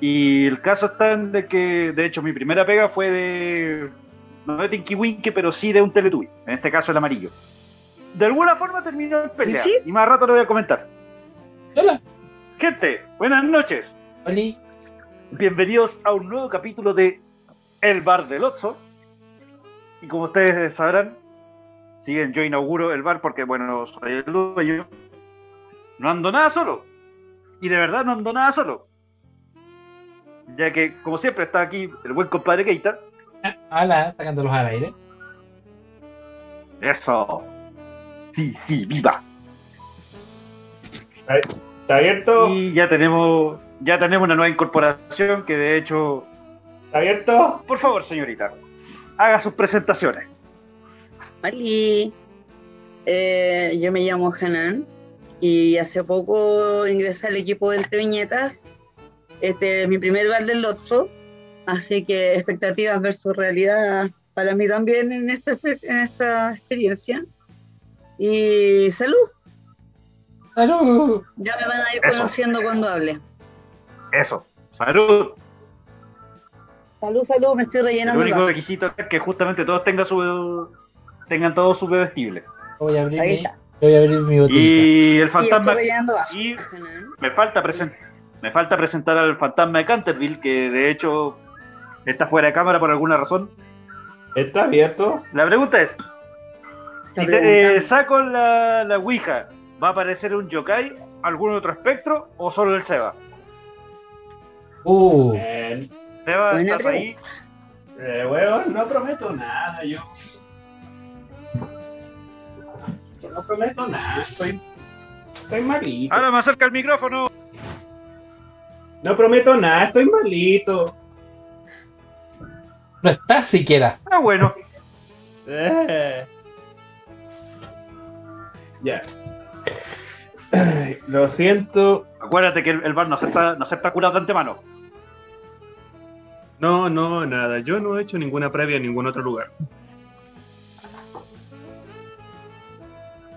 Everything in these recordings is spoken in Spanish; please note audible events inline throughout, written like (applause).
Y el caso está en de que, de hecho, mi primera pega fue de. No de Tinky Winky, pero sí de un Teletubby. En este caso, el amarillo. De alguna forma terminó en pelea. ¿Sí? Y más rato lo voy a comentar. Hola. Gente, buenas noches. Oli. Bienvenidos a un nuevo capítulo de El Bar del Otso. Y como ustedes sabrán, siguen, yo inauguro el bar porque, bueno, soy el dueño. No ando nada solo. Y de verdad no ando nada solo. Ya que, como siempre, está aquí el buen compadre Keita. Hola, sacándolos al aire. Eso. Sí, sí, viva. ¿Está abierto? Y ya tenemos, ya tenemos una nueva incorporación que de hecho, ¿Está abierto? por favor, señorita, haga sus presentaciones. Oli. Eh, yo me llamo Hanan y hace poco ingresé al equipo de Entre Viñetas. Este es mi primer bar del Lotso, así que expectativas versus realidad para mí también en esta, en esta experiencia. Y salud, ¡Salud! ya me van a ir Eso. conociendo cuando hable. Eso. Salud. Salud, salud, me estoy El rellenando. el único requisito es que justamente todos tengan su tengan todo su bebestible. Voy a abrir Ahí mi, está. voy a abrir mi botella. Y el Y fantasma estoy rellenando vaso. y Hanan. me falta presen- me falta presentar al fantasma de Canterville que de hecho está fuera de cámara por alguna razón. ¿Está abierto? La pregunta es, si te, eh, saco la, la Ouija, ¿va a aparecer un yokai, algún otro espectro o solo el Seba? Uh, Seba, Buena ¿estás ahí? eh, huevón, no prometo nada, yo. Yo no prometo nada, estoy, estoy malito. Ahora me acerca el micrófono. No prometo nada, estoy malito. no está siquiera. Ah, bueno. Eh. Ya. Lo siento. Acuérdate que el, el bar no acepta, no acepta de antemano. No, no, nada. Yo no he hecho ninguna previa en ningún otro lugar.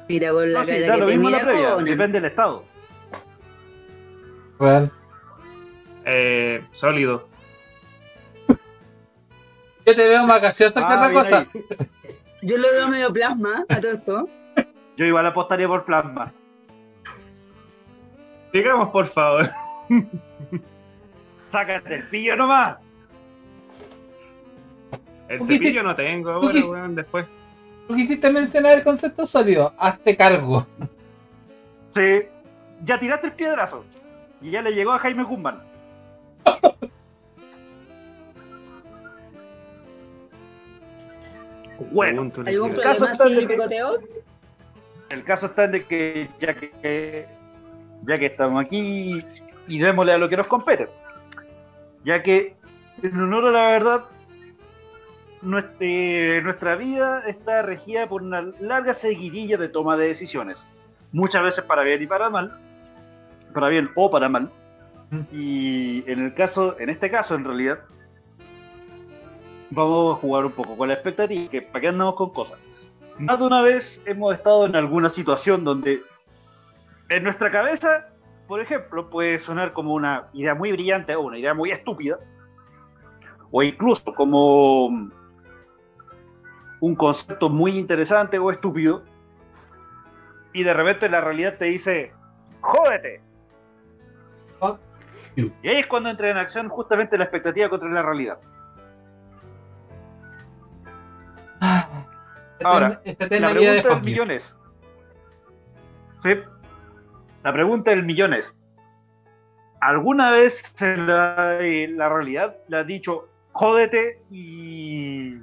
Mira con la No, sí, cara da que lo te mismo la previa, depende del estado. Real. Eh, sólido. Yo te veo más gaseosa que Ah, otra cosa. ahí. Yo lo veo medio plasma a todo esto. Yo igual apostaría por plasma. Digamos, por favor. Sácate el pillo nomás. El ¿Tú qué cepillo te- no tengo qué- weón, después. Tú quisiste mencionar el concepto sólido. Hazte cargo. Sí, ya tiraste el piedrazo. Y ya le llegó a Jaime Guzmán. Bueno, ¿Algún ligero. caso está de que- picoteo? el caso está en de que ya que ya que estamos aquí y démosle a lo que nos compete. Ya que en honor a la verdad nuestra, eh, nuestra vida está regida por una larga seguidilla de toma de decisiones. Muchas veces para bien y para mal. Para bien o para mal. Y en el caso, en este caso en realidad, vamos a jugar un poco con la expectativa, que para qué andamos con cosas. Más de una vez hemos estado en alguna situación donde en nuestra cabeza, por ejemplo, puede sonar como una idea muy brillante o una idea muy estúpida, o incluso como un concepto muy interesante o estúpido, y de repente la realidad te dice, jódete. You. Y ahí es cuando entra en acción justamente la expectativa contra la realidad. Ahora, esta La pregunta del millón es. Sí. La pregunta del millón es. ¿Alguna vez en la, en la realidad le ha dicho jódete y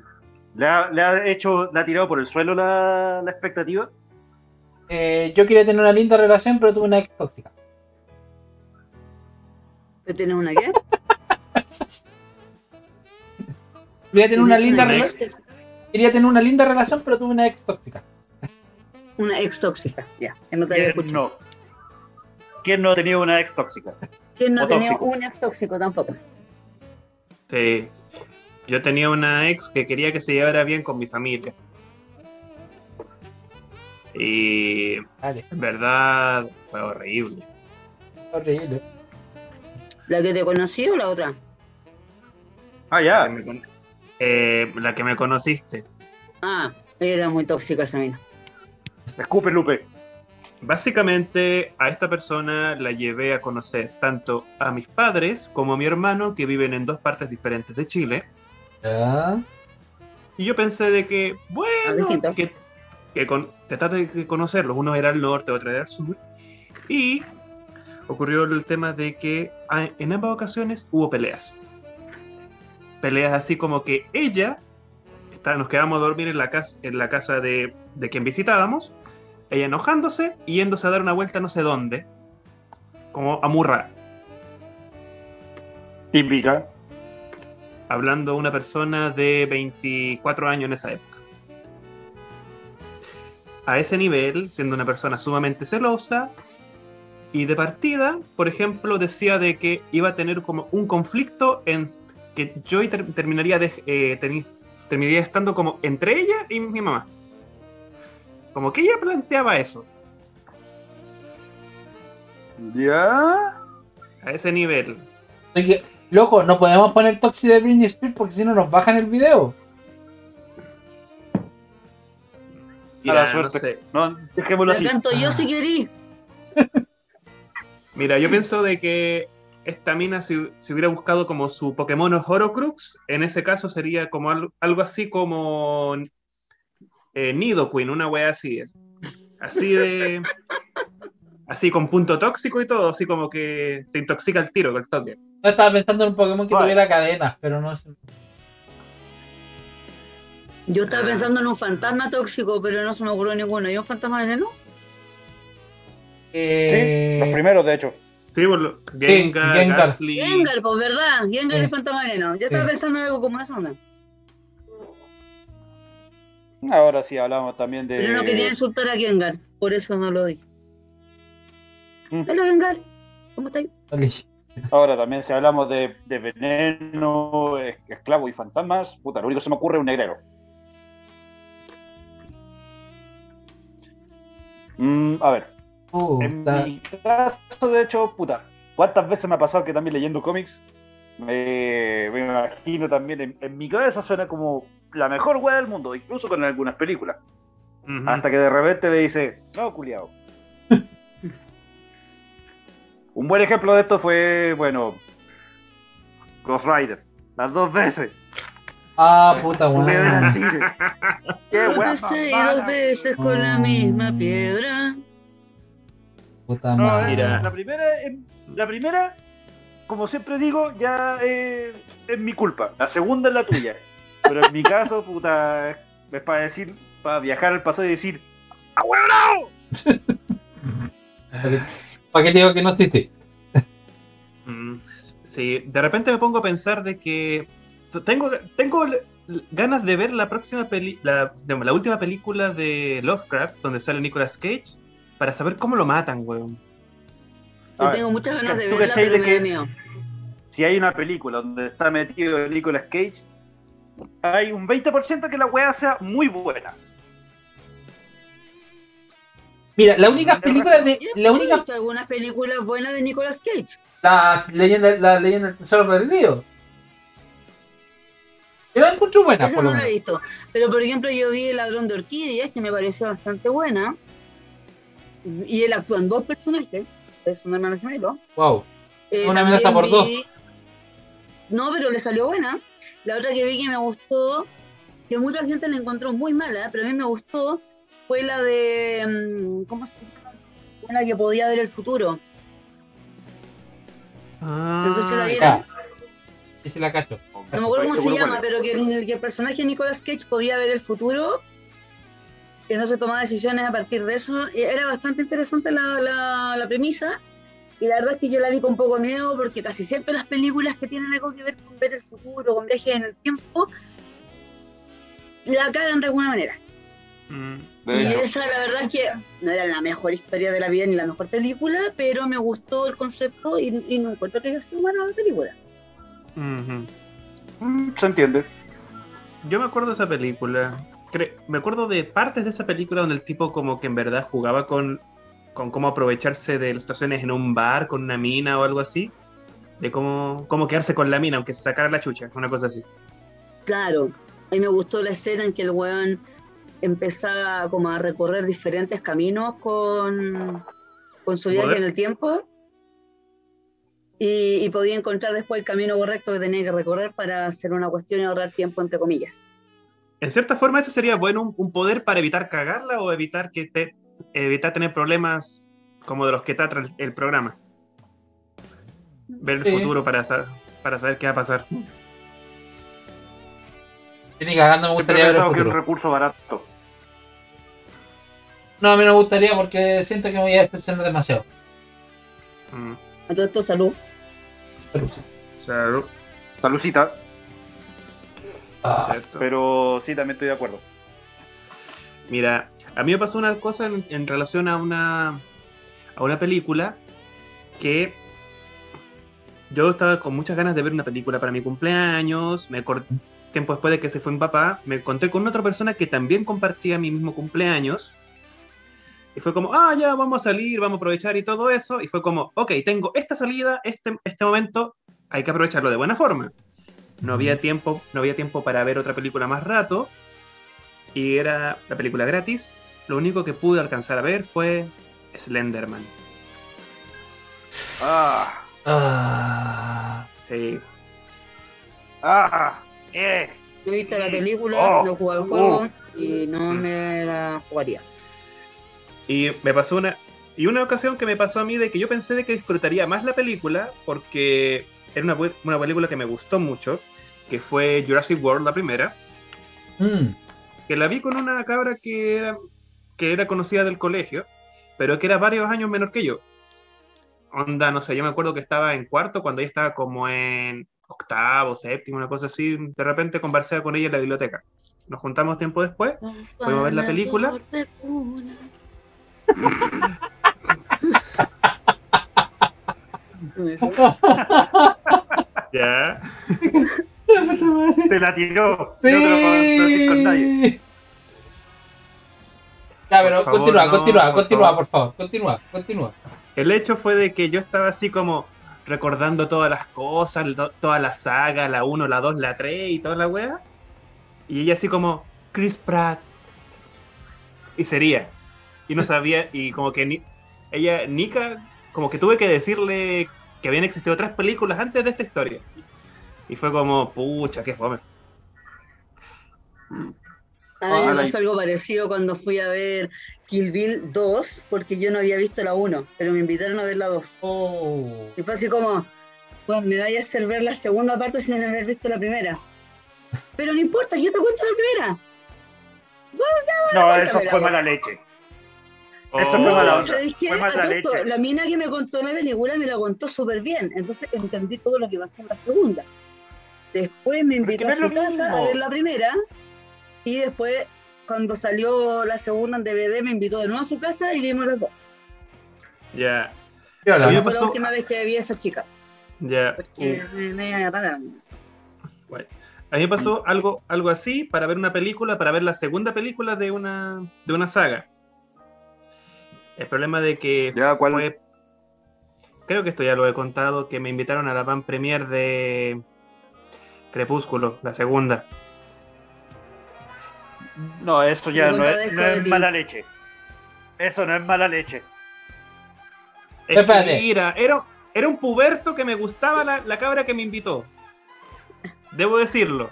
le ha, le ha hecho, le ha tirado por el suelo la, la expectativa? Eh, yo quería tener una linda relación, pero tuve una ex tóxica. ¿Tú ¿Tienes una qué? Quería tener una ¿Tienes linda relación. Quería tener una linda relación, pero tuve una ex tóxica. Una ex tóxica, ya, que no te había ¿Quién escuchado. no? ¿Quién no ha tenido una ex tóxica? ¿Quién no O tenía tóxico. un ex tóxico tampoco? Sí. Yo tenía una ex que quería que se llevara bien con mi familia. Y Vale, en verdad fue horrible. horrible. ¿La que te conocí o la otra? Ah, La ya. que me con- eh, la que me conociste. Ah, era muy tóxica esa mina. Escupe, Lupe. Básicamente a esta persona la llevé a conocer tanto a mis padres como a mi hermano que viven en dos partes diferentes de Chile. Ya. Y yo pensé de que, Ah, bueno, que, que con, tratar de conocerlos. Uno era al norte, otro era al sur. Y ocurrió el tema de que ah, en ambas ocasiones hubo peleas. Peleas así como que ella, está- nos quedamos a dormir en la casa, en la casa de, de quien visitábamos, ella enojándose y yéndose a dar una vuelta no sé dónde, como a murra, Típica. hablando una persona de 24 años en esa época. A ese nivel, siendo una persona sumamente celosa, y de partida, por ejemplo, decía de que iba a tener como un conflicto en que yo ter- terminaría, de, eh, terminaría estando como entre ella y mi mamá. Como que ella planteaba eso, Ya. a ese nivel. Así que, loco, no podemos poner Toxi de Britney Spears porque si no nos bajan el video. Mira, no suerte. sé. No, dejémoslo La así. canto yo si querí. Mira, yo pienso de que esta mina si, si hubiera buscado como su Pokémon Horocrux, en ese caso sería como al- algo así como eh, Nidoqueen, una wea así. es. Así de... Así con punto tóxico y todo, así como que te intoxica el tiro con el toque. Yo estaba pensando en un Pokémon que Vale. tuviera cadenas, pero no sé. Yo estaba Ah. pensando en un fantasma tóxico, pero no se me ocurrió ninguno. ¿Hay un fantasma veneno? Eh, Los primeros, de hecho. Sí, por lo- Gengar, Gengar. Gastly. Gengar, pues verdad. Gengar Sí. es fantasma veneno. Yo estaba Sí. pensando en algo como eso, ¿no? Ahora sí hablamos también de. Pero no quería insultar a Gengar, por eso no lo dije. Mm. Hola Gengar, ¿cómo estás? Ahora también si hablamos de, de veneno, es- esclavo y fantasmas, puta, lo único que se me ocurre es un negrero. Mm, a ver, en mi caso, de hecho, puta, ¿cuántas veces me ha pasado que también leyendo cómics? Me, me imagino también, en, en mi cabeza suena como la mejor weá del mundo, incluso con algunas películas. Hasta que de repente me dice, no, culiao. (laughs) Un buen ejemplo de esto fue, bueno, Ghost Rider. Las dos veces. Ah, puta, weón. (laughs) Qué Dos weá veces más y mala. dos veces con la Mm. misma piedra. Puta No, madre. Mira. la primera, eh, la primera, como siempre digo, ya eh, es mi culpa. La segunda es la tuya. (laughs) Pero en mi caso, puta, es para decir, para viajar al pasado y decir, ¡Ah! (laughs) ¿Para qué te digo que no existe? Mm, Sí, de repente me pongo a pensar de que tengo, tengo ganas de ver la próxima peli, la última película de Lovecraft donde sale Nicolas Cage para saber cómo lo matan, weón. A Yo ver, tengo muchas ganas de ¿tú verla, pero de me que- da miedo. si hay una película donde está metido Nicolas Cage, hay un 20% que la weá sea muy buena. Mira, la única película de. Yo La he única. visto algunas películas buenas de Nicolas Cage. La leyenda, la leyenda del tesoro perdido. Yo la encuentro buena, Esa por lo no la he visto. Pero por ejemplo, yo vi El ladrón de orquídeas, que me pareció bastante buena. Y él actúa en dos personajes. Es un hermano gemelo. Wow. Eh, Una amenaza por dos. No, pero le salió buena. La otra que vi que me gustó, que mucha gente la encontró muy mala, pero a mí me gustó, fue la de. mm, ¿Cómo se llama? Una que podía ver el futuro. Entonces la Ah, vieron. Ya. Ese la cacho. No me acuerdo cómo se llama, pero que el, que el personaje de Nicolas Cage podía ver el futuro, que no se tomaba decisiones a partir de eso. Y Era bastante interesante la, la- la premisa. Y la verdad es que yo la vi con poco miedo porque casi siempre las películas que tienen algo que ver con ver el futuro, con viajes en el tiempo, la cagan de alguna manera. mm, Y hecho, esa la verdad es que no era la mejor historia de la vida ni la mejor película, pero me gustó el concepto y, y no encuentro que mala la película. mm, se entiende. Yo me acuerdo de esa película. Me acuerdo de partes de esa película donde el tipo como que en verdad jugaba con, con cómo aprovecharse de las situaciones en un bar, con una mina o algo así. de cómo, cómo quedarse con la mina, aunque se sacara la chucha, una cosa así. Claro, a mí me gustó la escena en que el weón empezaba como a recorrer diferentes caminos con, con su viaje en el tiempo y, y podía encontrar después el camino correcto que tenía que recorrer para hacer una cuestión y ahorrar tiempo, entre comillas. En cierta forma, ese sería bueno un, un poder para evitar cagarla o evitar que te, evitar tener problemas como de los que trata el, el programa. Ver el Sí. futuro para, sa- para saber qué va a pasar. Ni cagando me gustaría ver el pensado que es un recurso barato. No, a mí no me gustaría porque siento que me voy a decepcionar demasiado. Mm. A todo esto, salud. Sí. Claro, Salucita, Ah, cierto. pero sí, también estoy de acuerdo. Mira, a mí me pasó una cosa en, en relación a una, a una película que yo estaba con muchas ganas de ver una película para mi cumpleaños, me cor- tiempo después de que se fue mi papá, me encontré con otra persona que también compartía mi mismo cumpleaños. Y fue como, ah, ya, vamos a salir, vamos a aprovechar y todo eso. Y fue como, ok, tengo esta salida, este, este momento, hay que aprovecharlo de buena forma. No había tiempo, no había tiempo para ver otra película más rato. Y era la película gratis. Lo único que pude alcanzar a ver fue Slenderman. Ah, ah. Sí. ah, eh. Yo he visto la película, Oh, jugado el oh. juego y no me la jugaría. Y me pasó una. Y una ocasión que me pasó a mí de que yo pensé de que disfrutaría más la película porque era una, una película que me gustó mucho, que fue Jurassic World la primera, Mm. que la vi con una cabra que era, que era conocida del colegio, pero que era varios años menor que yo. Onda, no sé, yo me acuerdo que estaba en cuarto cuando ella estaba como en octavo, séptimo, una cosa así. De repente conversé con ella en la biblioteca. Nos juntamos tiempo después Fuimos a ver la película. (laughs) (laughs) Ya. (laughs) Te la tiró. Nadie. Sí. Ya, pero favor, continúa, no, continúa, por continúa, favor. por favor. Continúa, continúa. El hecho fue de que yo estaba así como recordando todas las cosas, to- toda la saga, la 1, la 2, la 3 y toda la wea. Y ella así como, Chris Pratt. Y sería. Y no sabía, y como que ni, ella, Nika, como que tuve que decirle que habían existido otras películas antes de esta historia. Y fue como, pucha, qué fome. A mí me pasó algo parecido cuando fui a ver Kill Bill 2, porque yo no había visto la 1, pero me invitaron a ver la 2. Oh. Y fue así como, bueno, me vaya a hacer ver la segunda parte sin haber visto la primera. Pero no importa, yo te cuento la primera. No, eso fue mala leche. Eso fue mala No, onda. Fue A mala todo esto, leche. la mina que me contó la película me la contó súper bien, entonces entendí todo lo que pasó en la segunda. Después me invitó no a su casa mismo. a ver la primera y después cuando salió la segunda en DVD me invitó de nuevo a su casa y vimos las dos. Ya. Oye, Fue la pasó- última vez que vi a esa chica, ya. porque me, me la. Bueno, a mí me pasó algo, algo así para ver una película, para ver la segunda película de una, de una saga. El problema de que Ya, ¿cuál? fue. Creo que esto ya lo he contado, que me invitaron a la van premier de Crepúsculo, la segunda. No, eso ya no es, no es mala leche. Eso no es mala leche. Es mira, era, era un puberto que me gustaba la, la cabra que me invitó. Debo decirlo.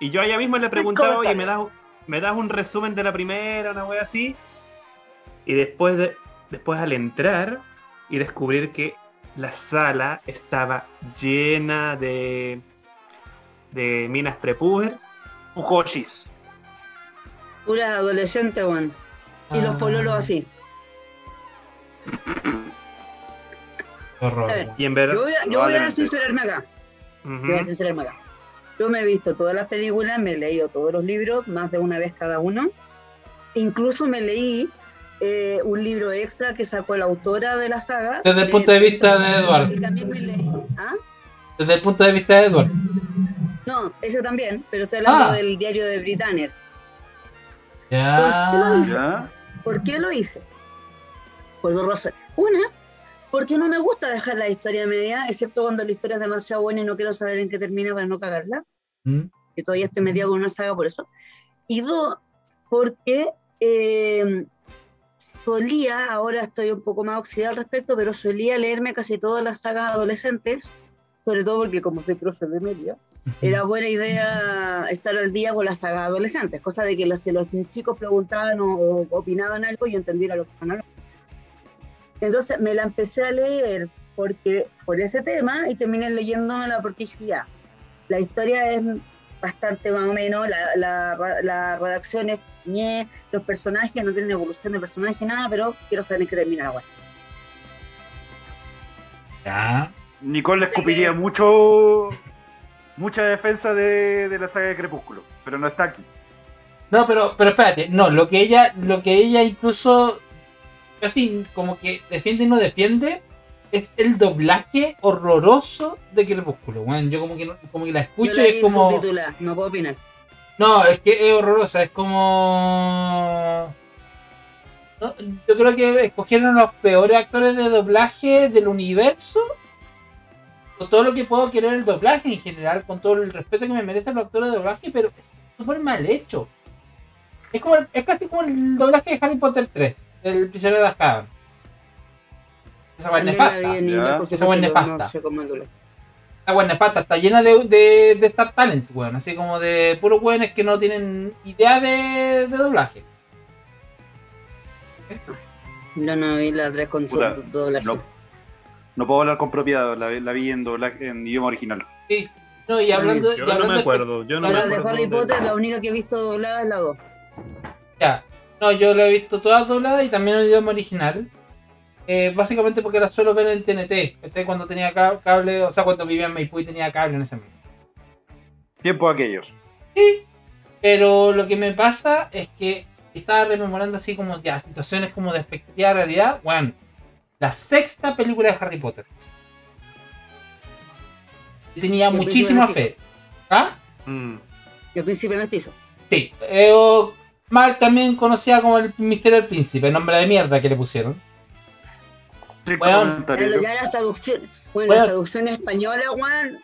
Y yo a ella misma le preguntaba, oye, ¿me das, ¿me das un resumen de la primera, una wea así? Y después, de, después al entrar y descubrir que la sala estaba llena de, de minas prepubers. Fujoshis. Pura adolescente, weón. Y los Ah. pololos así. Horror. A ver. Y en verdad... Yo voy a, yo voy a Probablemente. sincerarme acá. Yo voy a sincerarme acá. Yo me he visto todas las películas, me he leído todos los libros, más de una vez cada uno. Incluso me leí eh, un libro extra que sacó la autora de la saga. Desde el punto de vista de Edward. Y también me leí. ¿Ah? Desde el punto de vista de Edward. No, ese también, pero estoy hablando Ah. del diario de Britannia. Ya. ¿Ya? ¿Por qué lo hice? Por dos razones. Una, Porque no me gusta dejar la historia media, excepto cuando la historia es demasiado buena y no quiero saber en qué termina para no cagarla. ¿Mm? Que todavía estoy metida con una saga por eso. Y dos, porque eh, solía, ahora estoy un poco más oxidada al respecto, pero solía leerme casi todas las sagas adolescentes, sobre todo porque como soy profe de media, era buena idea estar al día con las sagas adolescentes, cosa de que los, los chicos preguntaban o, o opinaban algo y entendiera lo que estaban hablando. Entonces me la empecé a leer porque, por ese tema y terminé leyéndomela porque ya, la historia es bastante más o menos, la, la, la redacción es ñe, los personajes no tienen evolución de personaje, nada, pero quiero saber en qué termina la web. Ya. Nicole le Sí. escupiría mucho mucha defensa de, de la saga de Crepúsculo, pero no está aquí. No, pero, pero espérate, no, lo que ella, lo que ella incluso casi como que defiende y no defiende es el doblaje horroroso de Crepúsculo, weón. Yo como que no- como que la escucho Yo la y es como. no puedo opinar. No, es que es horrorosa, es como. No, yo creo que escogieron los peores actores de doblaje del universo. Con todo lo que puedo querer el doblaje en general, con todo el respeto que me merecen los actores de doblaje, pero es súper mal hecho. Es, como, es casi como el doblaje de Harry Potter 3, del prisionero de Azkaban. Esa vi nefasta. Esa subtítulos, nefasta. No La nefasta, está llena de, de, de Star Talents, weón. Así como de puros weones que no tienen idea de, de doblaje. Yo no vi la 3 con Puta, doblaje. No, no puedo hablar con propiedad, la, la vi en, doblaje- en idioma original. Sí. No, y hablando, y Yo no hablando me acuerdo. Yo no me la de acuerdo. Harry de- Potter, la única que he visto doblada es la 2. Ya. No, yo lo he visto todas dobladas y también en idioma original. Eh, básicamente porque las suelo ver en TNT. ¿cachai? Cuando tenía ca- cable, o sea, cuando vivía en Maipú y tenía cable en ese momento. Tiempo aquellos. Pero lo que me pasa es que estaba rememorando así como ya situaciones como de expectativa a realidad. Bueno, la sexta película de Harry Potter. Yo tenía El muchísima fe. ¿Ah? Mm. El príncipe mestizo. Sí. Eh, o mal también conocida como el misterio del príncipe, nombre de mierda que le pusieron. Weón. comentario. Ya la traducción, bueno, Bueno. la traducción española, Juan,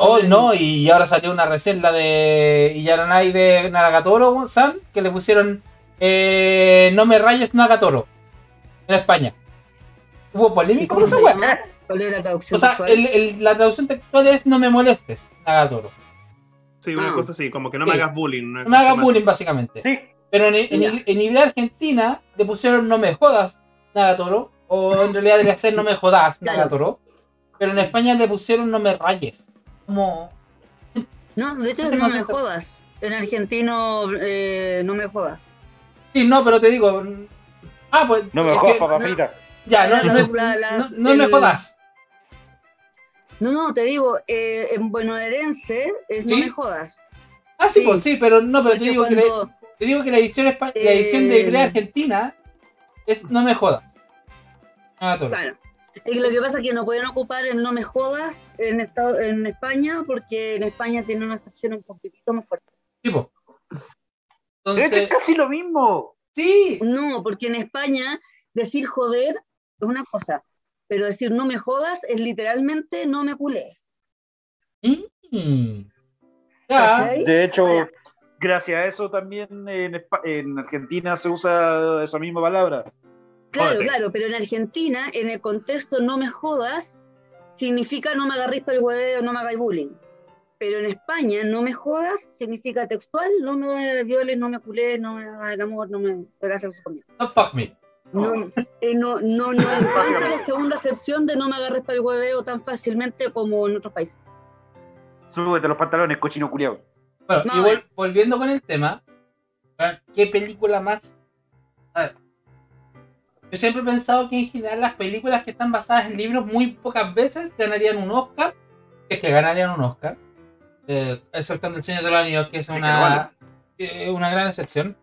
Oh, no, y ahora salió una recién, la de Yaranai de Nagatoro, San, que le pusieron eh, No me rayes Nagatoro en España. Hubo polémica por esa se weá. llama? ¿Cuál es la traducción? O sea, textual? el- el- la traducción textual es No me molestes, Nagatoro. Sí, una Ah. cosa así, como que no me Sí. hagas bullying. No me hagas bullying, básicamente. Sí, Pero en, en, en Iberia Argentina le pusieron No me jodas, Nagatoro. O en realidad debería ser No me jodas. Nagatoro. Pero en España le pusieron No me rayes. Como. No, de hecho, ese no me jodas. En argentino, eh, no me jodas. Sí, no, pero te digo. Ah, pues. no me jodas, que- papapita. Ya, no, La- no, la- la- la- no- no me el- jodas. No, no, te digo, eh, en buenoherense es no ¿Sí? me jodas. Ah, sí, Sí. pues sí, pero no, pero te digo, que la, cuando- te digo que la edición, espa- la edición de Eh, Ibrea Argentina es No me jodas. Ah, todo. Claro. Que lo que pasa es que no pueden ocupar el no me jodas en, Estado- en España porque en España tiene una excepción un poquitito más fuerte. Tipo. De hecho, Entonces, es casi lo mismo. sí. No, porque en España decir joder es una cosa, pero decir no me jodas es literalmente no me. Mm. Ya. ¿Cachai? De hecho, gracias a eso también en Argentina se usa esa misma palabra. Claro, Jódete. claro, pero en Argentina, en el contexto no me jodas, significa no me agarrís para el hueveo, no me hagáis bullying. Pero en España, no me jodas significa textual, no me violes, no me culés, no me hagas el amor, no me hagas sexo conmigo. Don't fuck me. No, eh, no, no, no encuentro (laughs) la segunda acepción de no me agarres para el hueveo tan fácilmente como en otros países. Súbete los pantalones, cochino culiao. Bueno, No, y vol- volviendo con el tema, ¿qué película más? A ver, yo siempre he pensado que en general las películas que están basadas en libros muy pocas veces ganarían un Oscar, que es que ganarían un Oscar, eh, El Señor de los Anillos, que es Sí, que una, eh, una gran excepción,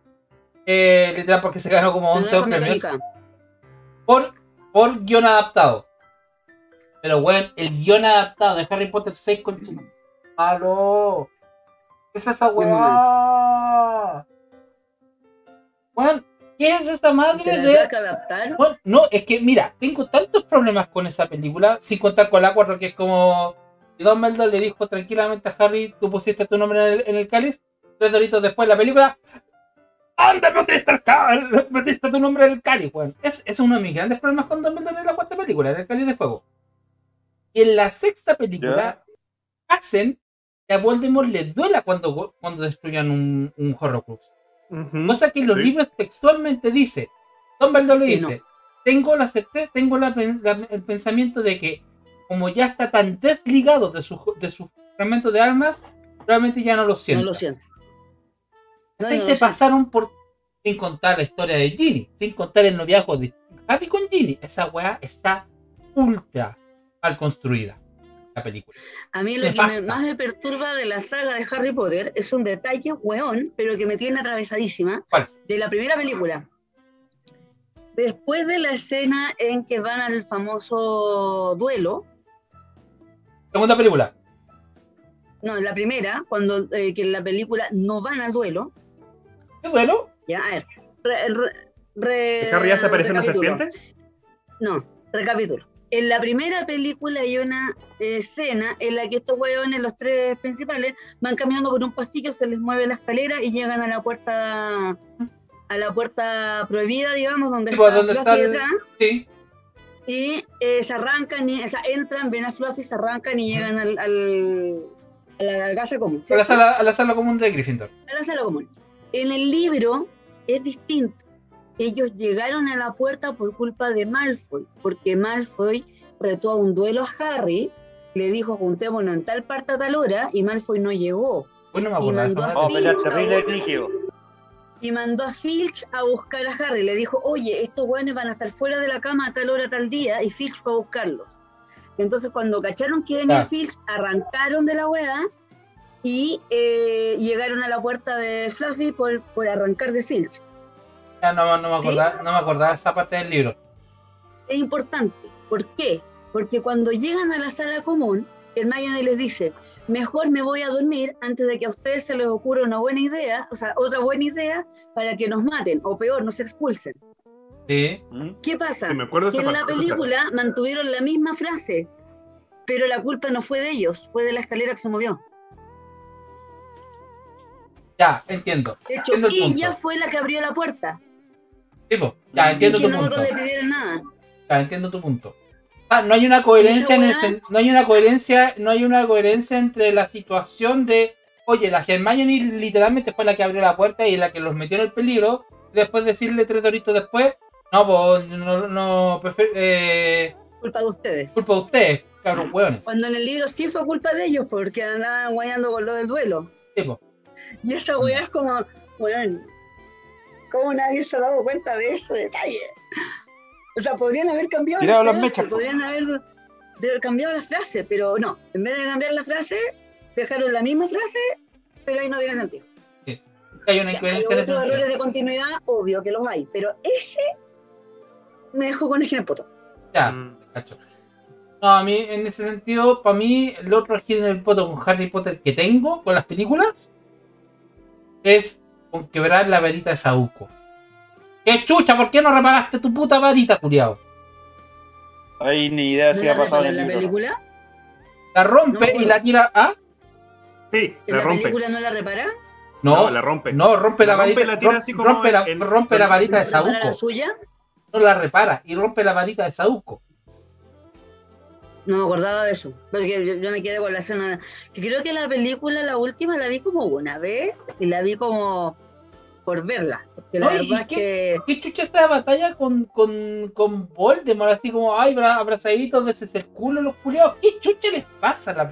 eh, literal porque se ganó como 11 Naranja premios por, por guion adaptado. Pero, bueno, el guion adaptado de Harry Potter 6 con ¡Aló! ¿Qué es esa weá? Weón, ¿Qué es esa madre ¿Te la de? Bueno, no, es que mira, tengo tantos problemas con esa película, sin contar con la 4, que es como. y Dumbledore le dijo tranquilamente a Harry: Tú pusiste tu nombre en el, en el cáliz. Tres doritos después de la película. ¿Dónde metiste, el cá- metiste tu nombre en el cáliz, weón? Es, es uno de mis grandes problemas con Dumbledore en la cuarta película, en el cáliz de fuego. Y en la sexta película hacen que a Voldemort le duela cuando, cuando destruyan un, un Horrocrux. Cosa que en los Sí. libros textualmente dice, Dumbledore le dice, tengo la certeza, tengo la pen- la- el pensamiento de que como ya está tan desligado de su de su fragmento de armas, realmente ya no lo No siento. lo siento. No, se lo siento. pasaron por sin contar la historia de Ginny, sin contar el noviazgo de Harry con Ginny. Esa weá está ultra mal construida, la película. A mí lo que me- más me perturba de la saga de Harry Potter es un detalle, weón, pero que me tiene atravesadísima, ¿Cuál? de la primera película. Después de la escena en que van al famoso duelo, Segunda película. no, en la primera, cuando eh, que en la película no van al duelo, ¿Qué duelo? ya, a ver, re- re- re- ¿Que Harry ya se aparece en una serpiente? No, recapitulo. En la primera película hay una escena en la que estos hueones, los tres principales, van caminando por un pasillo, se les mueve la escalera y llegan a la puerta a la puerta prohibida, digamos, donde Sí, pues, está donde está el- detrás, Sí. y eh, se arrancan, y, o sea, entran, ven a Fluffy, se arrancan y llegan al, al- a la casa común. A la, sala, a la sala común de Gryffindor. a la sala común. En el libro es distinto. Ellos llegaron a la puerta por culpa de Malfoy, porque Malfoy retó a un duelo a Harry, le dijo juntémonos en tal parte a tal hora, y Malfoy no llegó. Hoy no me Y acuerdo mandó a madre. Vamos a pelear Sí, terrible no. líquido. Y mandó a Filch a buscar a Harry. Le dijo, oye, estos güeyes van a estar fuera de la cama a tal hora, tal día, y Filch fue a buscarlos. Entonces, cuando cacharon que venía Claro. Filch, arrancaron de la hueá y eh, llegaron a la puerta de Fluffy por, por arrancar de Filch. Ya no, no me acordaba, no me acordaba esa parte del libro. es importante. ¿Por qué? Porque cuando llegan a la sala común, Hermione les dice, mejor me voy a dormir antes de que a ustedes se les ocurra una buena idea, o sea, otra buena idea para que nos maten, o peor, nos expulsen. Sí. ¿Mm? ¿Qué pasa? Sí, me acuerdo de Que en la película mantuvieron la misma frase, pero la culpa no fue de ellos, fue de la escalera que se movió. Ya, entiendo. De hecho, Entiendo el punto. ella fue la que abrió la puerta, Sí, po. Ya, entiendo tu punto. pidieron nada. Ya, entiendo tu punto. Ah, no hay una coherencia en el sen- no hay una coherencia, no hay una coherencia entre la situación de, oye, la Hermione literalmente fue la que abrió la puerta y la que los metió en el peligro, y después decirle tres doritos después, no, pues no, no eh, Culpa de ustedes. culpa de ustedes, cabros hueones. Cuando en el libro sí fue culpa de ellos, porque andaban guayando con lo del duelo. Sí, po. Y esa weá es como, bueno, ¿cómo nadie se ha dado cuenta de ese detalle? O sea, podrían haber cambiado Tirado la las frase, mechas, podrían haber, cambiado la frase, pero no, en vez de cambiar la frase, dejaron la misma frase, pero ahí no tiene sentido. Hay una hay otros errores de continuidad, obvio que los hay, pero ese me dejó con el en el poto. Ya, Mm. cacho. No, a mí, en ese sentido, para mí, el otro giro en el poto con Harry Potter que tengo con las películas es con quebrar la varita de Saúco. ¡Qué chucha! ¿Por qué no reparaste tu puta varita, culiao? Ahí ni idea ¿No si la ha pasado en la libro. película? La rompe No, y la tira. ¿Ah? Sí, ¿En la la rompe. película no la repara? No, No, la rompe. no, rompe la, La rompe varita. y la tira rom- así como rompe, la, en- rompe la varita de ¿No repara la Saúco. suya? No la repara y rompe la varita de Saúco. No me acordaba de eso, porque yo, yo me quedé con la escena. creo que la película, la última, la vi como una vez y la vi como por verla. Porque la No, ¿y verdad es que ¿Qué chucha esta batalla con, con, con Voldemort? Así como, ay, bra- abrazaditos, veces el culo, los culiados. ¿Qué chucha les pasa? a La...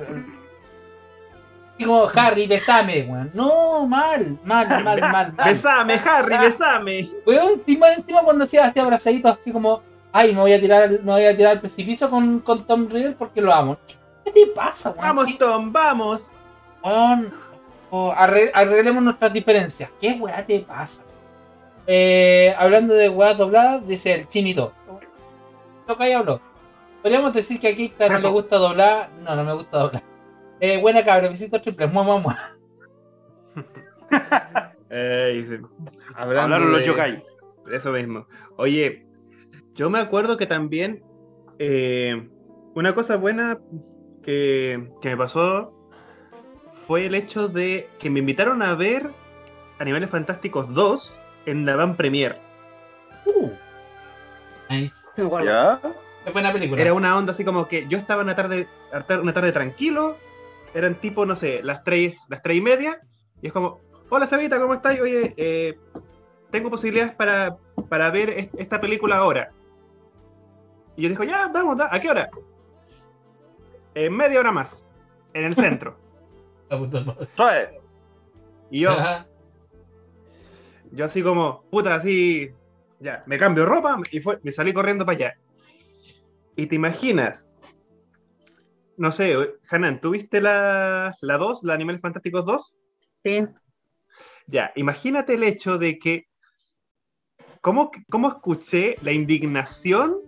Como, Harry, besame, weón. No, mal, mal, mal, mal. mal. (laughs) Besame, Harry, besame. Weón, encima, encima cuando hacía así abrazaditos, así como, ay, me voy a tirar, me voy a tirar al precipicio con, con Tom Riddle porque lo amo. ¿Qué te pasa, weón? Vamos, ¿Qué- Tom, vamos. Weón, arreglemos nuestras diferencias. ¿Qué weá te pasa? Eh, hablando de weá dobladas, dice el chinito. Toca y habló. Podríamos decir que aquí no le gusta doblar. No, no me gusta doblar. Eh, buena cabra, visito triple. Mua, mua, mua. (laughs) Eh, dice, hablando Hablaron los yokai. Eso mismo. Oye, yo me acuerdo que también eh, una cosa buena que, que me pasó fue el hecho de que me invitaron a ver Animales Fantásticos 2 en la Van Premier. Uh. Nice. (laughs) ¿Ya? Buena película. Era una onda así como que yo estaba una tarde, una tarde tranquilo, eran tipo, no sé, las tres, las tres y media, y es como, hola Sabita, ¿cómo estás? Oye, eh, tengo posibilidades para, para ver es- esta película ahora. Y yo digo, ya, vamos, da- ¿a qué hora? En media hora más, en el centro. La puta madre. Y yo, Ajá. yo así como, puta, así, ya, me cambio ropa y fue, me salí corriendo para allá. Y te imaginas, no sé, Hanan, ¿tuviste la, la 2, la Animales Fantásticos 2? Sí. Ya, imagínate el hecho de que, ¿cómo, cómo escuché la indignación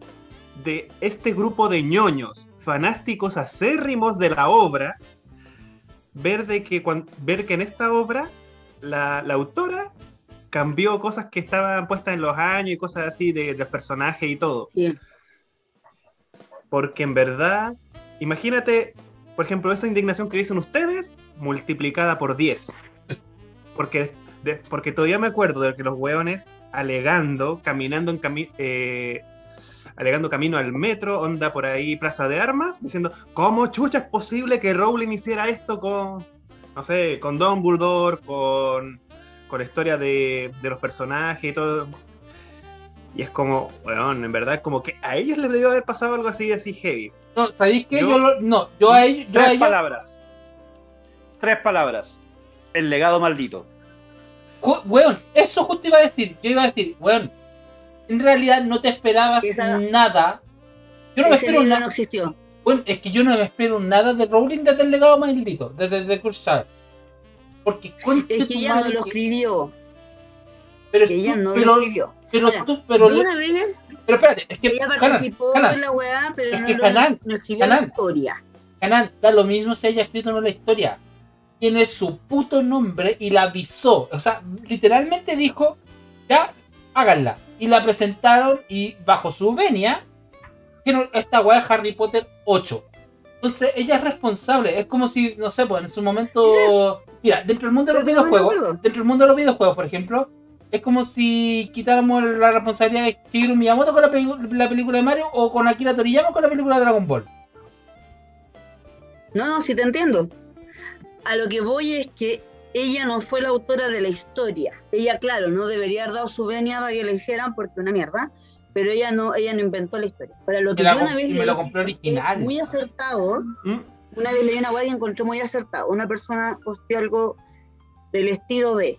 de este grupo de ñoños, fanáticos acérrimos de la obra, ver, de que, ver que en esta obra la, la autora cambió cosas que estaban puestas en los años y cosas así de, de los personajes y todo? Sí. Porque en verdad, imagínate, por ejemplo, esa indignación que dicen ustedes multiplicada por 10. Porque, de- porque todavía me acuerdo de que los hueones alegando, caminando en cami- eh, alegando camino al metro, onda por ahí, Plaza de Armas, diciendo, ¿cómo chucha es posible que Rowling hiciera esto con, no sé, con Dumbledore, con, con la historia de, de los personajes y todo? Y es como, weón, en verdad, como que a ellos les debió haber pasado algo así, así heavy. No, ¿sabéis qué? Yo- Yo, lo- no, yo a ellos, a Tres ellos, palabras. Tres palabras. El legado maldito. Weón, eso justo iba a decir. Yo iba a decir, weón, en realidad no te esperabas Esa- nada. Yo no me espero nada. no existió. Bueno, es que yo no me espero nada de Rowling desde el legado maldito, desde The Cursed. Porque Es que ella no lo escribió. pero Que ella no pero, lo escribió. pero tú, pero, una vez pero espérate, es que ella participó Hanan, en la weá, pero Es no, que lo- Hanan, no escribió la historia. Hanan, da lo mismo si haya escrito o no la historia. Tiene su puto nombre y la avisó. O sea, literalmente dijo, ya, háganla. Y la presentaron y bajo su venia, dijeron, esta weá es Harry Potter 8. Entonces ella es responsable. Es como si, no sé, pues en su momento... Mira, dentro del mundo de los videojuegos, dentro del mundo de los videojuegos, por ejemplo, es como si quitáramos la responsabilidad de Shigeru Miyamoto con la, la película de Mario o con Akira Toriyama con la película de Dragon Ball. No, no, sí te entiendo. A lo que voy es que ella no fue la autora de la historia. Ella, claro, no debería haber dado su venia para que la hicieran porque una mierda, pero ella no, ella no inventó la historia. Para lo que yo una vez y me leí lo compré original. muy acertado, ¿Mm? una vez leí una guay y encontré muy acertado. Una persona posteó algo del estilo de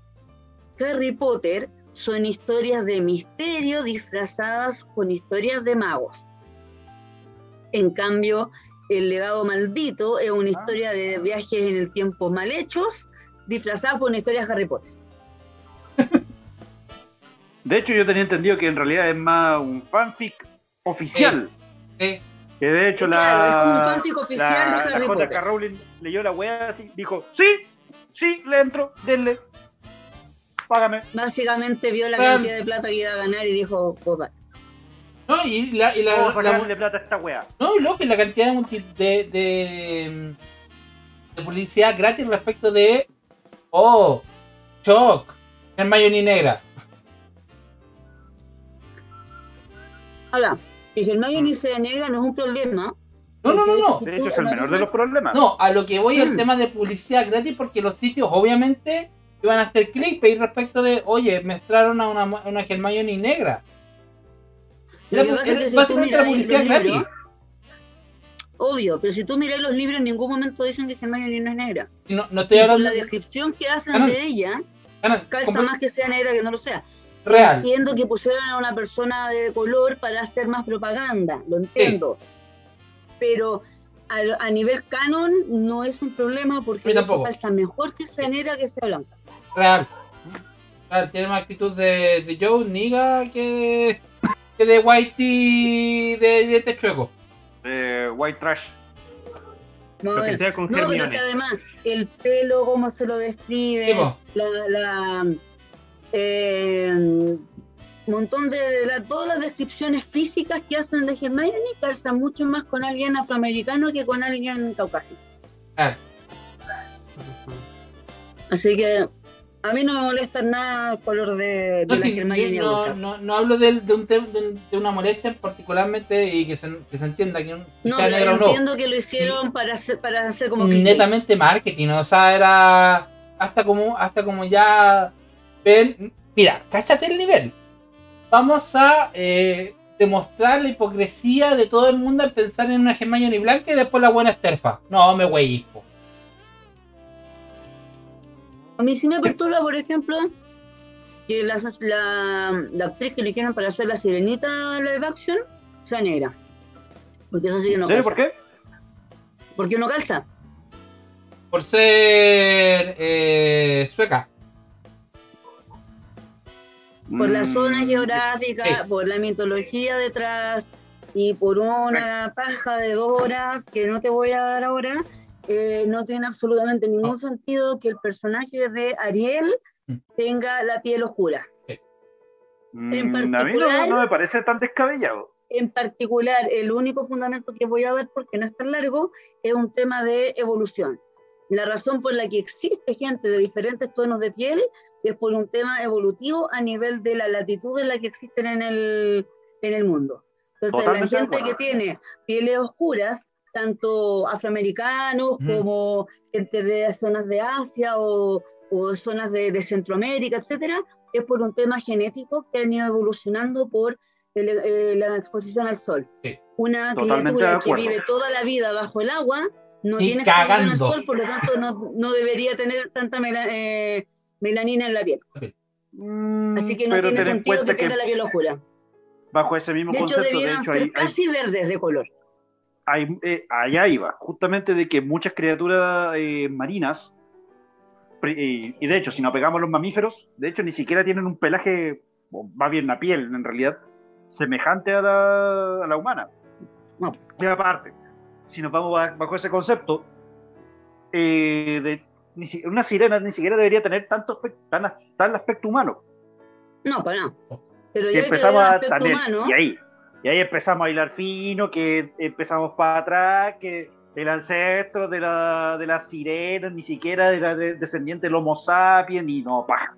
Harry Potter son historias de misterio disfrazadas con historias de magos. En cambio, el legado maldito es una historia de viajes en el tiempo mal hechos, disfrazada con historias de Harry Potter. De hecho, yo tenía entendido que en realidad es más un fanfic oficial. Sí. Que de hecho Claro, es como un la, fanfic oficial la, de la Harry JK Potter. Rowling leyó la weá así, dijo, sí, sí, le entro, denle, págame. Básicamente vio la cantidad de plata que iba a ganar y dijo, puta. No, y la, y la, la- plata a esta weá. no, y la cantidad de, de, de, de publicidad gratis respecto de oh, shock, Hermione negra. Ahora, si Hermione se negra no es un problema. No, no, no, no. De hecho, es el menor de los problemas. No, a lo que voy es el Mm. tema de publicidad gratis porque los sitios obviamente iban a hacer clickbait respecto de, oye, mezclaron a una, una Hermione negra. Era, que era que básicamente la publicidad gratis. Obvio, pero si tú miras los libros, en ningún momento dicen que Hermione no es negra. No, no estoy Y con hablando la descripción que hacen Hanan, de ella, Hanan, calza compre- más que sea negra que no lo sea. real. Entiendo que pusieron a una persona de color para hacer más propaganda, lo entiendo. Pero a, a nivel canon no es un problema porque calza mejor que sea negra que sea blanca. Real. Real, tiene más actitud de, de Joe Niga que, que de Whitey de, de Techueco. White trash. No, Lo que sea con no, Hermione. que además el pelo, cómo se lo describe, la, la, eh, montón de, la- todas las descripciones físicas que hacen de Hermione calzan mucho más con alguien afroamericano que con alguien caucásico. Claro. Así que a mí no me molesta nada el color de, de No, la sí, Hermione no, adulta. no, no hablo de, de, un de, de una molestia particularmente y que se, que se entienda que, un, que No, sea negro o no. entiendo que lo hicieron para hacer, para hacer como clickbait. netamente marketing, o sea, era hasta como, hasta como ya ven, mira, cáchate el nivel. Vamos a eh, demostrar la hipocresía de todo el mundo al pensar en una Hermione blanca y después la buena esterfa. No, me güey. po. A mí sí me perturba, por ejemplo, que la, la, la actriz que eligieron para hacer la sirenita live action sea negra. Porque eso sí que no calza. ¿Por qué? Porque no calza. Por ser eh, sueca. Por la Mm, zona geográfica, Sí. por la mitología detrás y por una paja de dos horas que no te voy a dar ahora, eh, no tiene absolutamente ningún No. sentido que el personaje de Ariel Mm. tenga la piel oscura. mm, en a mí no, particular- no me parece tan descabellado. En particular, el único fundamento que voy a dar, porque no es tan largo, es un tema de evolución. La razón por la que existe gente de diferentes tonos de piel es por un tema evolutivo a nivel de la latitud en la que existen en el, en el mundo. Entonces, Totalmente la gente que tiene pieles oscuras, tanto afroamericanos Ujú. como gente de zonas de Asia o, o zonas de, de Centroamérica, etcétera, es por un tema genético que han ido evolucionando por el- eh, la exposición al sol. Sí. Una Totalmente criatura que vive toda la vida bajo el agua no Y tiene exposición al cagando. sol, por lo tanto no, no debería tener tanta mela- eh, melanina en la piel. Mm, Así que no pero tiene sentido que tenga la piel oscura. bajo ese mismo De hecho, concepto, de debieran hecho, ser hay, hay- casi verdes de color. Hay- eh, allá iba, justamente de que muchas criaturas eh, marinas, y, de hecho, si nos pegamos los mamíferos, de hecho, ni siquiera tienen un pelaje, más bien la piel, en realidad, semejante a la, a la humana. No. Y aparte, si nos vamos ba- bajo ese concepto, eh, de, ni si- una sirena ni siquiera debería tener tanto tan, tan aspecto humano. No, para nada. Pero Si ya empezamos a también, humano, y ahí, y ahí empezamos a bailar fino, que empezamos para atrás, que el ancestro de la, de la sirena ni siquiera era de- descendiente del Homo sapiens, y no, paja.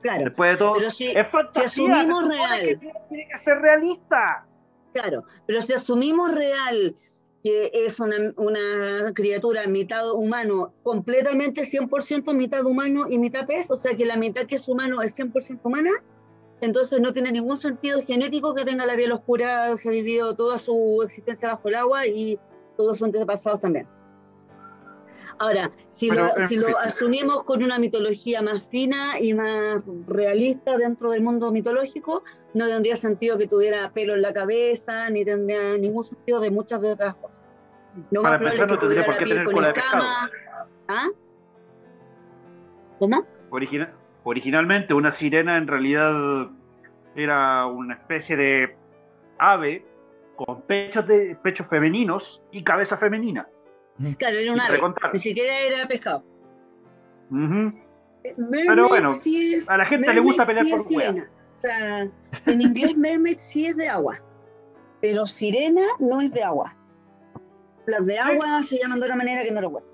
claro. Después de todo, Pero si, es fantasía. si asumimos real. que tiene que ser realista. Claro, pero si asumimos real que es una, una criatura mitad humano, completamente 100% mitad humano y mitad pez, o sea que la mitad que es humano es 100% humana, entonces no tiene ningún sentido genético que tenga la piel oscura, que ha vivido toda su existencia bajo el agua y todos sus antepasados también. Ahora, si, Pero, lo, si lo fin. asumimos con una mitología más fina y más realista dentro del mundo mitológico, no tendría sentido que tuviera pelo en la cabeza, ni tendría ningún sentido de muchas de otras cosas. Lo Para empezar, no tendría por qué tener cola de escamas. ¿Ah? ¿Cómo? Origina- originalmente, una sirena en realidad era una especie de ave con pechos, de, pechos femeninos y cabeza femenina. Claro, era un ave, recontar. ni siquiera era pescado. Ujú. Mermaid bueno, sí es- a la gente le gusta pelear sí por sirena. O sea, en inglés mermaid sí es de agua, pero sirena no es de agua. Las de agua se llaman de otra manera que no lo recuerdo.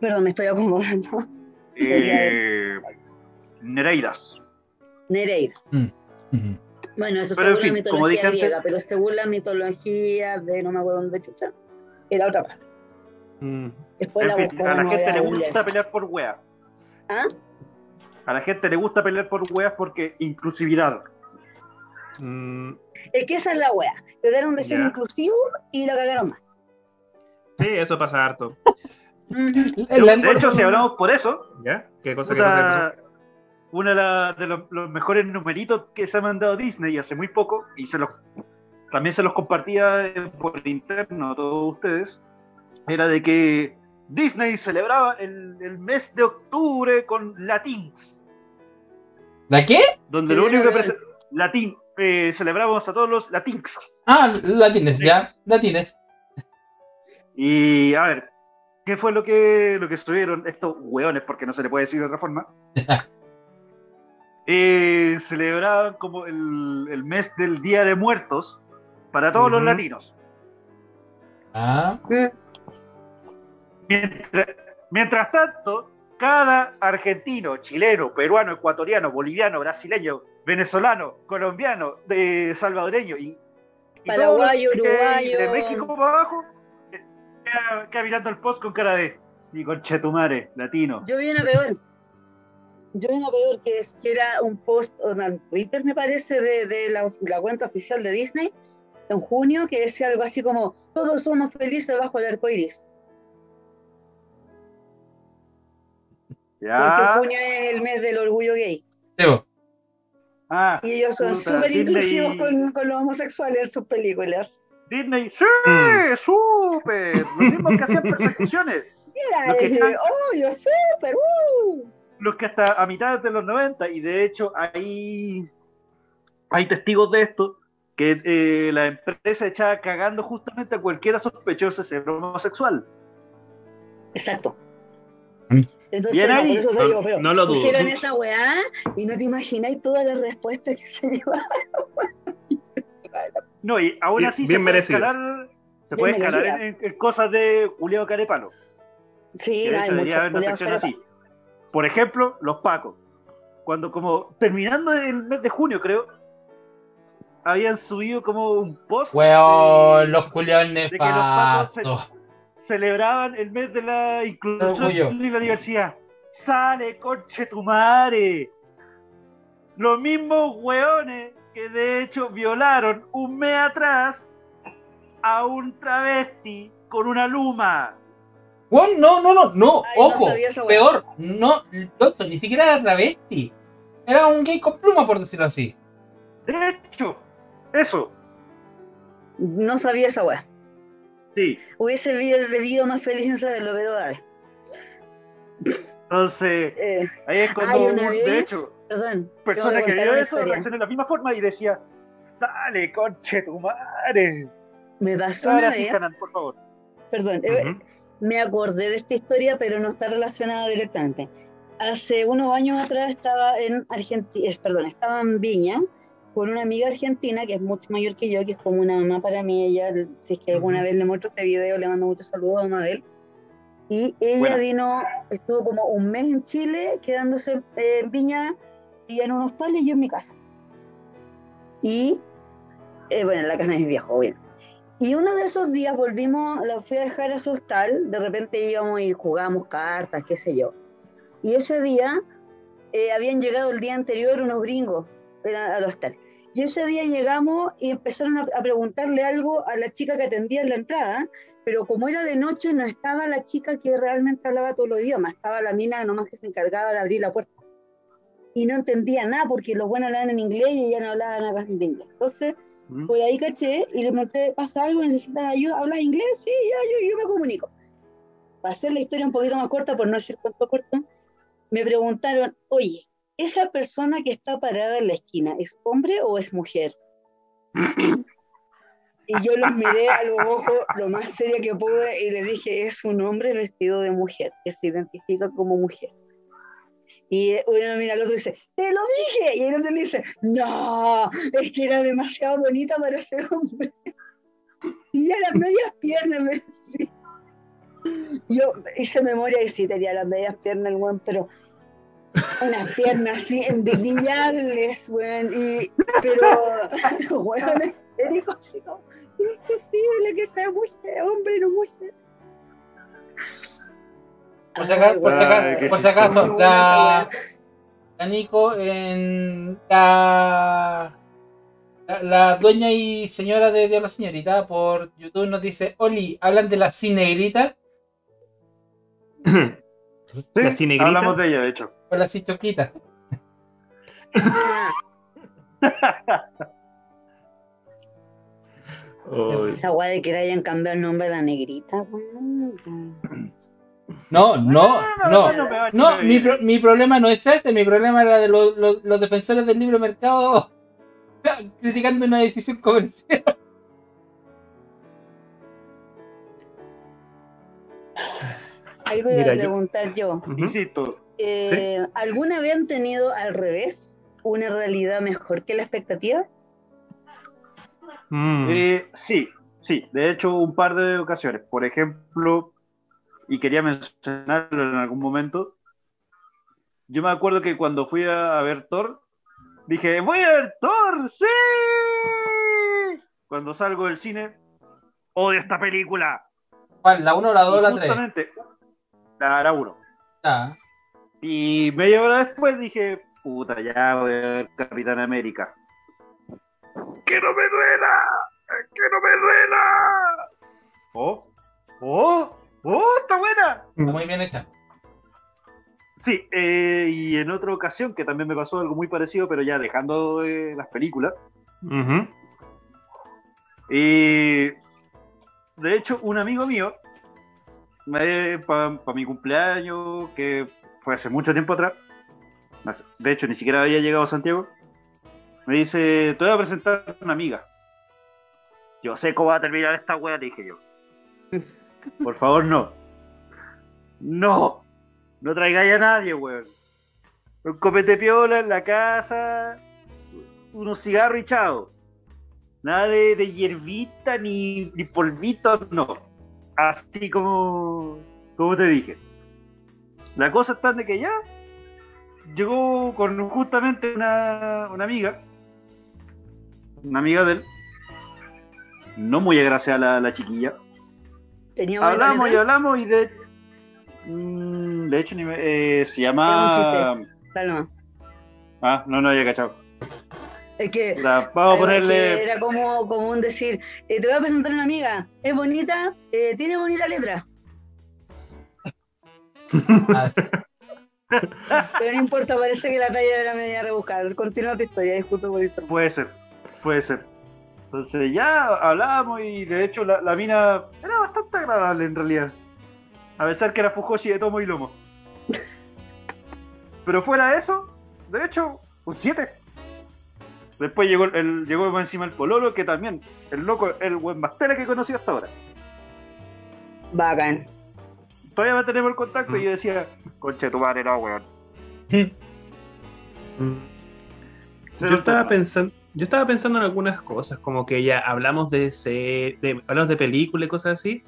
Perdón, me estoy acomodando. Eh, Nereidas. Nereida. Ujú. Bueno, eso Pero, en según fin, la como mitología antes- griega, pero según la mitología de no me acuerdo dónde chucha, era otra parte. Mm. Después la fin, a la no gente le gusta eso. pelear por weas. ¿Ah? A la gente le gusta pelear por weas porque inclusividad. Mm, Es que esa es la wea. Trataron de ser Ya. inclusivos y la cagaron más. sí, eso pasa harto. La- De hecho, si hablamos por eso, ¿Ya? ¿Qué cosa, una de, la- de los, los mejores numeritos que se ha mandado Disney hace muy poco, y se los, también se los compartía eh, por interno a todos ustedes, era de que Disney celebraba el, el mes de octubre con Latins, ¿La qué? donde lo único que prese- Latin, eh, celebramos a todos los Latins. Ah, latines, ya. Latines. Y a ver, ¿qué fue lo que, lo que estuvieron estos hueones, porque no se le puede decir de otra forma? (laughs) eh, celebraban como el, el mes del Día de Muertos para todos los latinos. Ah, Mientras, mientras tanto, cada argentino, chileno, peruano, ecuatoriano, boliviano, brasileño, venezolano, colombiano, de salvadoreño y, y Paraguayo, uruguayo. de México para abajo, eh, queda, mirando el post con cara de sí, conchetumare, latino. Yo vi una peor. Yo vi una peor que, es, que era un post en Twitter, me parece, de, de la, la cuenta oficial de Disney en junio que decía algo así como: Todos somos felices bajo el arco iris. Porque Ya. junio es el mes del orgullo gay. Teo. Ah, Y ellos son súper inclusivos con, con los homosexuales en sus películas. Disney, sí, Mm. súper. (laughs) Los mismos que hacían persecuciones. Mira, Lo que de, están- oh, yo súper, uh. los que hasta a mitad de los 90, y de hecho hay, hay testigos de esto, que eh, la empresa echaba cagando justamente a cualquiera sospechoso de ser homosexual. Exacto. Mm. Entonces, no, ahí. por eso te No- digo, pero no lo dudo. pusieron esa weá y no te imagináis todas las respuestas que se (laughs) llevaron. (laughs) No, y aún así bien se puede merecidas. escalar, se puede escalar merecidas. en, en cosas de Julio Carepalo. Sí, Que de hay debería haber una culiados sección caretas. así. Por ejemplo, los Pacos. Cuando como terminando el mes de junio, creo, habían subido como un post. de- Weón, los culiados que los pacos celebraban el mes de la inclusión y la diversidad. Sale, conche tu madre. Los mismos hueones que de hecho violaron un mes atrás a un travesti con una luma. Weón, no, no, no, no, Ay, ojo, peor, no, tonto, ni siquiera era travesti. Era un gay con pluma, por decirlo así. De hecho, eso, No sabía esa weá. sí. Hubiese vivido, más feliz en saberlo, pero dale. Entonces, Eh, ahí es cuando, un- vez- de hecho, perdón. personas tengo que una eso reaccionaron de la misma forma y decía, sale, conche tu madre. Me pasó una Ahora sí, vez, Hanan, por favor. perdón, eh, Ujú. me acordé de esta historia, pero no está relacionada directamente. Hace unos años atrás estaba en Argentina, perdón, estaba en Viña con una amiga argentina que es mucho mayor que yo, que es como una mamá para mí. Ella, si es que alguna Ujú. vez le muestro este video, le mando muchos saludos a Mabel. Y ella Buena. vino, estuvo como un mes en Chile, quedándose eh, en Viña y en un hostal y yo en mi casa. Y, eh, bueno, en la casa de mis viejos, obvio. Y uno de esos días volvimos, la fui a dejar a su hostal, de repente íbamos y jugábamos cartas, qué sé yo. Y ese día eh, habían llegado el día anterior unos gringos al hostal. Y ese día llegamos y empezaron a, a preguntarle algo a la chica que atendía en la entrada, pero como era de noche no estaba la chica que realmente hablaba todos los idiomas, estaba la mina nomás que se encargaba de abrir la puerta. Y no entendía nada porque los buenos hablaban en inglés y ella no hablaba nada de inglés. Entonces, ¿Mm? por ahí caché y le pregunté, ¿pasa algo? ¿Necesitas ayuda? ¿Hablas inglés? Sí, ya, yo, yo me comunico. Para hacer la historia un poquito más corta, por no decir cuánto corto, me preguntaron, oye, ¿esa persona que está parada en la esquina es hombre o es mujer? Y yo los miré a los ojos lo más seria que pude y le dije, es un hombre vestido de mujer, que se identifica como mujer. Y uno mira al otro y dice, te lo dije. Y el otro le dice, no, es que era demasiado bonita para ser hombre. (laughs) Y a las medias piernas me. Yo hice memoria y sí tenía las medias piernas el weón, pero unas piernas así envidiables, weón. Y, pero, (laughs) weón, dijo así como, es posible que sea mujer, hombre, no mujer. Por si acaso, por si acaso, por si la, la Nico en la, la, la dueña y señora de Dios la Señorita por YouTube nos dice, Oli, ¿hablan de la cinegrita (clears throat) Sí, La cinegrita. hablamos de ella, de hecho. o la cichoquita? Esa (laughs) weá de que le hayan cambiado el nombre a la negrita, weón. No, no, no. va- No, me- mi, pro- mi problema no es ese, mi problema era de los, los, los defensores del libre mercado (laughs) criticando una decisión comercial. Algo iba Mira, a yo- preguntar yo. Insisto, Eh, ¿Alguna vez han tenido al revés? una realidad mejor que la expectativa? Mm. Eh, sí, sí, de hecho un par de ocasiones. Por ejemplo, y quería mencionarlo en algún momento, yo me acuerdo que cuando fui a, ver Thor, dije, voy a ver Thor, sí. Cuando salgo del cine, odio esta película. ¿Cuál? ¿La 1, la 2 o Y la 3? justamente, la, la uno. Ah, Y media hora después dije, puta, ya voy a ver Capitán América. ¡Que no me duela! ¡Que no me duela! ¡Oh! ¡Oh! ¡Oh! ¡Está buena! muy bien hecha. Sí, eh, y en otra ocasión que también me pasó algo muy parecido, pero ya dejando de las películas. Y de hecho, un amigo mío, para mi cumpleaños, que fue hace mucho tiempo atrás, de hecho ni siquiera había llegado a Santiago, me dice, te voy a presentar a una amiga. Yo sé cómo va a terminar esta wea, le dije yo. (laughs) Por favor, no. No. No traigáis a nadie, weón. Un copete piola en la casa, unos cigarros y chao. Nada de, de hierbita ni, ni polvito, no. Así como, como te dije. La cosa está de que ya llegó con justamente una, una amiga, una amiga de él, no muy agraciada la, la chiquilla. ¿Tenía una Hablamos y letra? hablamos y de, mm, de hecho ni me- eh, se llama... un. Ah, no, no había cachado. Es que O sea, vamos a ponerle... Era como común decir, eh, te voy a presentar a una amiga, es bonita, eh, tiene bonita letra, (laughs) pero no importa, parece que la talla era media rebuscada. Continúa tu historia, disculpe por esto. Puede ser, puede ser. Entonces ya hablábamos y de hecho la, la mina era bastante agradable en realidad. A pesar que era Fujoshi de tomo y lomo. (laughs) Pero fuera de eso, de hecho, un 7. Después llegó el, llegó encima el Pololo, que también, el loco, el buen más tela que he conocido hasta ahora. Bacán. Todavía mantenemos el contacto y yo decía, conche tu madre, no, weón. (laughs) Yo estaba pensando, yo estaba pensando en algunas cosas, como que ya hablamos de, se- de hablamos de películas y cosas así.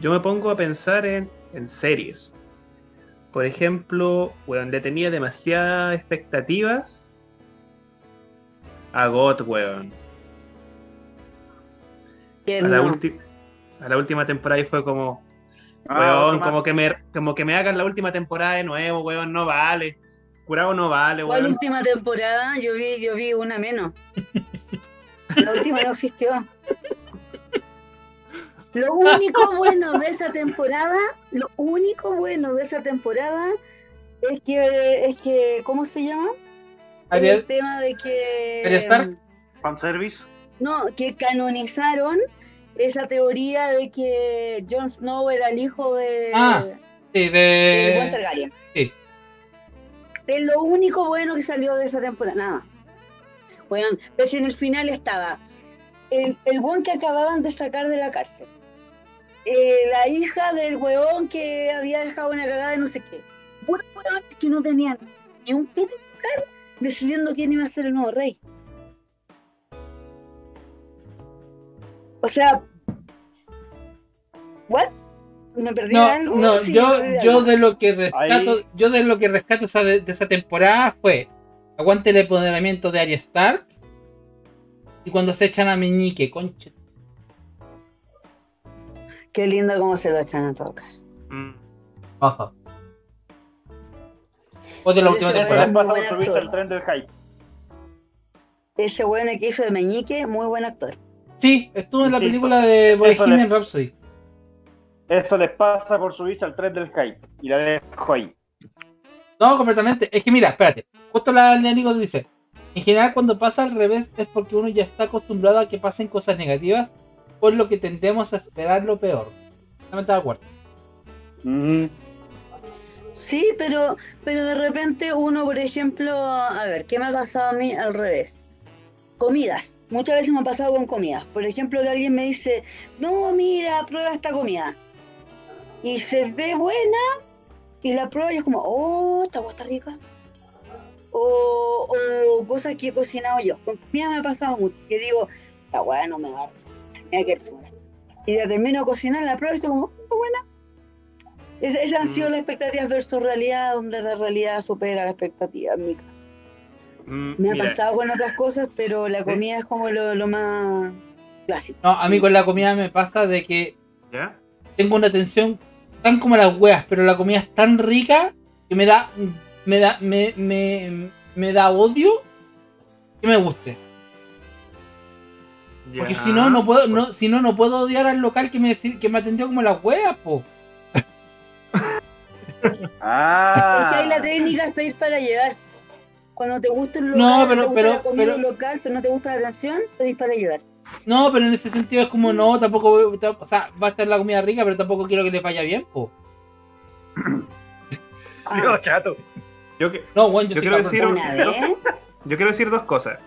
Yo me pongo a pensar en, en series. Por ejemplo, weón, le tenía demasiadas expectativas a God, weón. A la, no. a la última temporada y fue como, Ah, weón, como que, me, como que me hagan la última temporada de nuevo, weón, no vale. Curado no vale, ¿Cuál weón. última temporada? Yo vi, yo vi una menos. La última no existió. Lo único bueno de esa temporada, lo único bueno de esa temporada es que, es que ¿cómo se llama? el Ariel, tema de que Arya Stark. Fanservice. no, que canonizaron esa teoría de que Jon Snow era el hijo de, Ah, sí, de de. Targaryen. sí. Es lo único bueno que salió de esa temporada. Nada. Bueno, pero si en el final estaba el, el weón que acababan de sacar de la cárcel. eh, la hija del weón que había dejado una cagada de no sé qué. Puros weones que no tenían ni un pito tocar decidiendo quién iba a ser el nuevo rey. O sea, ¿what? ¿Me perdí No, algo? no, Sí, yo, yo de lo que rescato, Ahí- yo de lo que rescato esa de, de esa temporada fue aguante el empoderamiento de Arya Stark y cuando se echan a Meñique, concha. Qué lindo cómo se lo echan a todo caso. Mm. Ojo. O de la última Ese temporada. subirse actor. al tren del hype. Ese bueno que hizo de Meñique, muy buen actor. Sí, estuvo en la película de Bohemian Rhapsody. Eso les pasa por subirse al tren del hype. Y la dejo ahí. No, completamente. Es que mira, espérate. Justo la línea Nico dice. En general, cuando pasa al revés es porque uno ya está acostumbrado a que pasen cosas negativas, por lo que tendemos a esperar lo peor. Totalmente de acuerdo. Mm, Sí, pero, pero de repente uno, por ejemplo, a ver, ¿qué me ha pasado a mí al revés? Comidas. Muchas veces me ha pasado con comidas. Por ejemplo, que alguien me dice, no, mira, prueba esta comida. Y se ve buena y la prueba y es como, oh, esta agua está rica. o, o cosas que he cocinado yo. Con comida me ha pasado mucho, que digo, está bueno, me va a mira qué rico". Y ya termino de cocinar, la pruebo y estoy como, está buena. Es- esas han sido Mm. las expectativas versus realidad, donde la realidad supera la expectativa en mi caso. Mm, Me ha mira, pasado con otras cosas, pero la Sí. comida es como lo, lo más clásico. No, a mí con la comida me pasa de que ¿ya? tengo una tensión tan como las weas, pero la comida es tan rica que me da me da me, me, me da odio que me guste. Porque si no no puedo pues, no si no no puedo odiar al local que me que me atendió como las weas, po. (laughs) Ah. Porque ahí la técnica es pedir para llevar. Cuando te gusta el local, No, pero- te gusta pero- la comida pero- local, pero no te gusta la atención, pedís para llevar. No, pero en ese sentido es como no, tampoco o sea, va a estar la comida rica, pero tampoco quiero que les vaya bien, po. (laughs) Dios, chato. Yo, que- No, bueno, yo, Yo soy quiero decir- yo quiero decir dos cosas.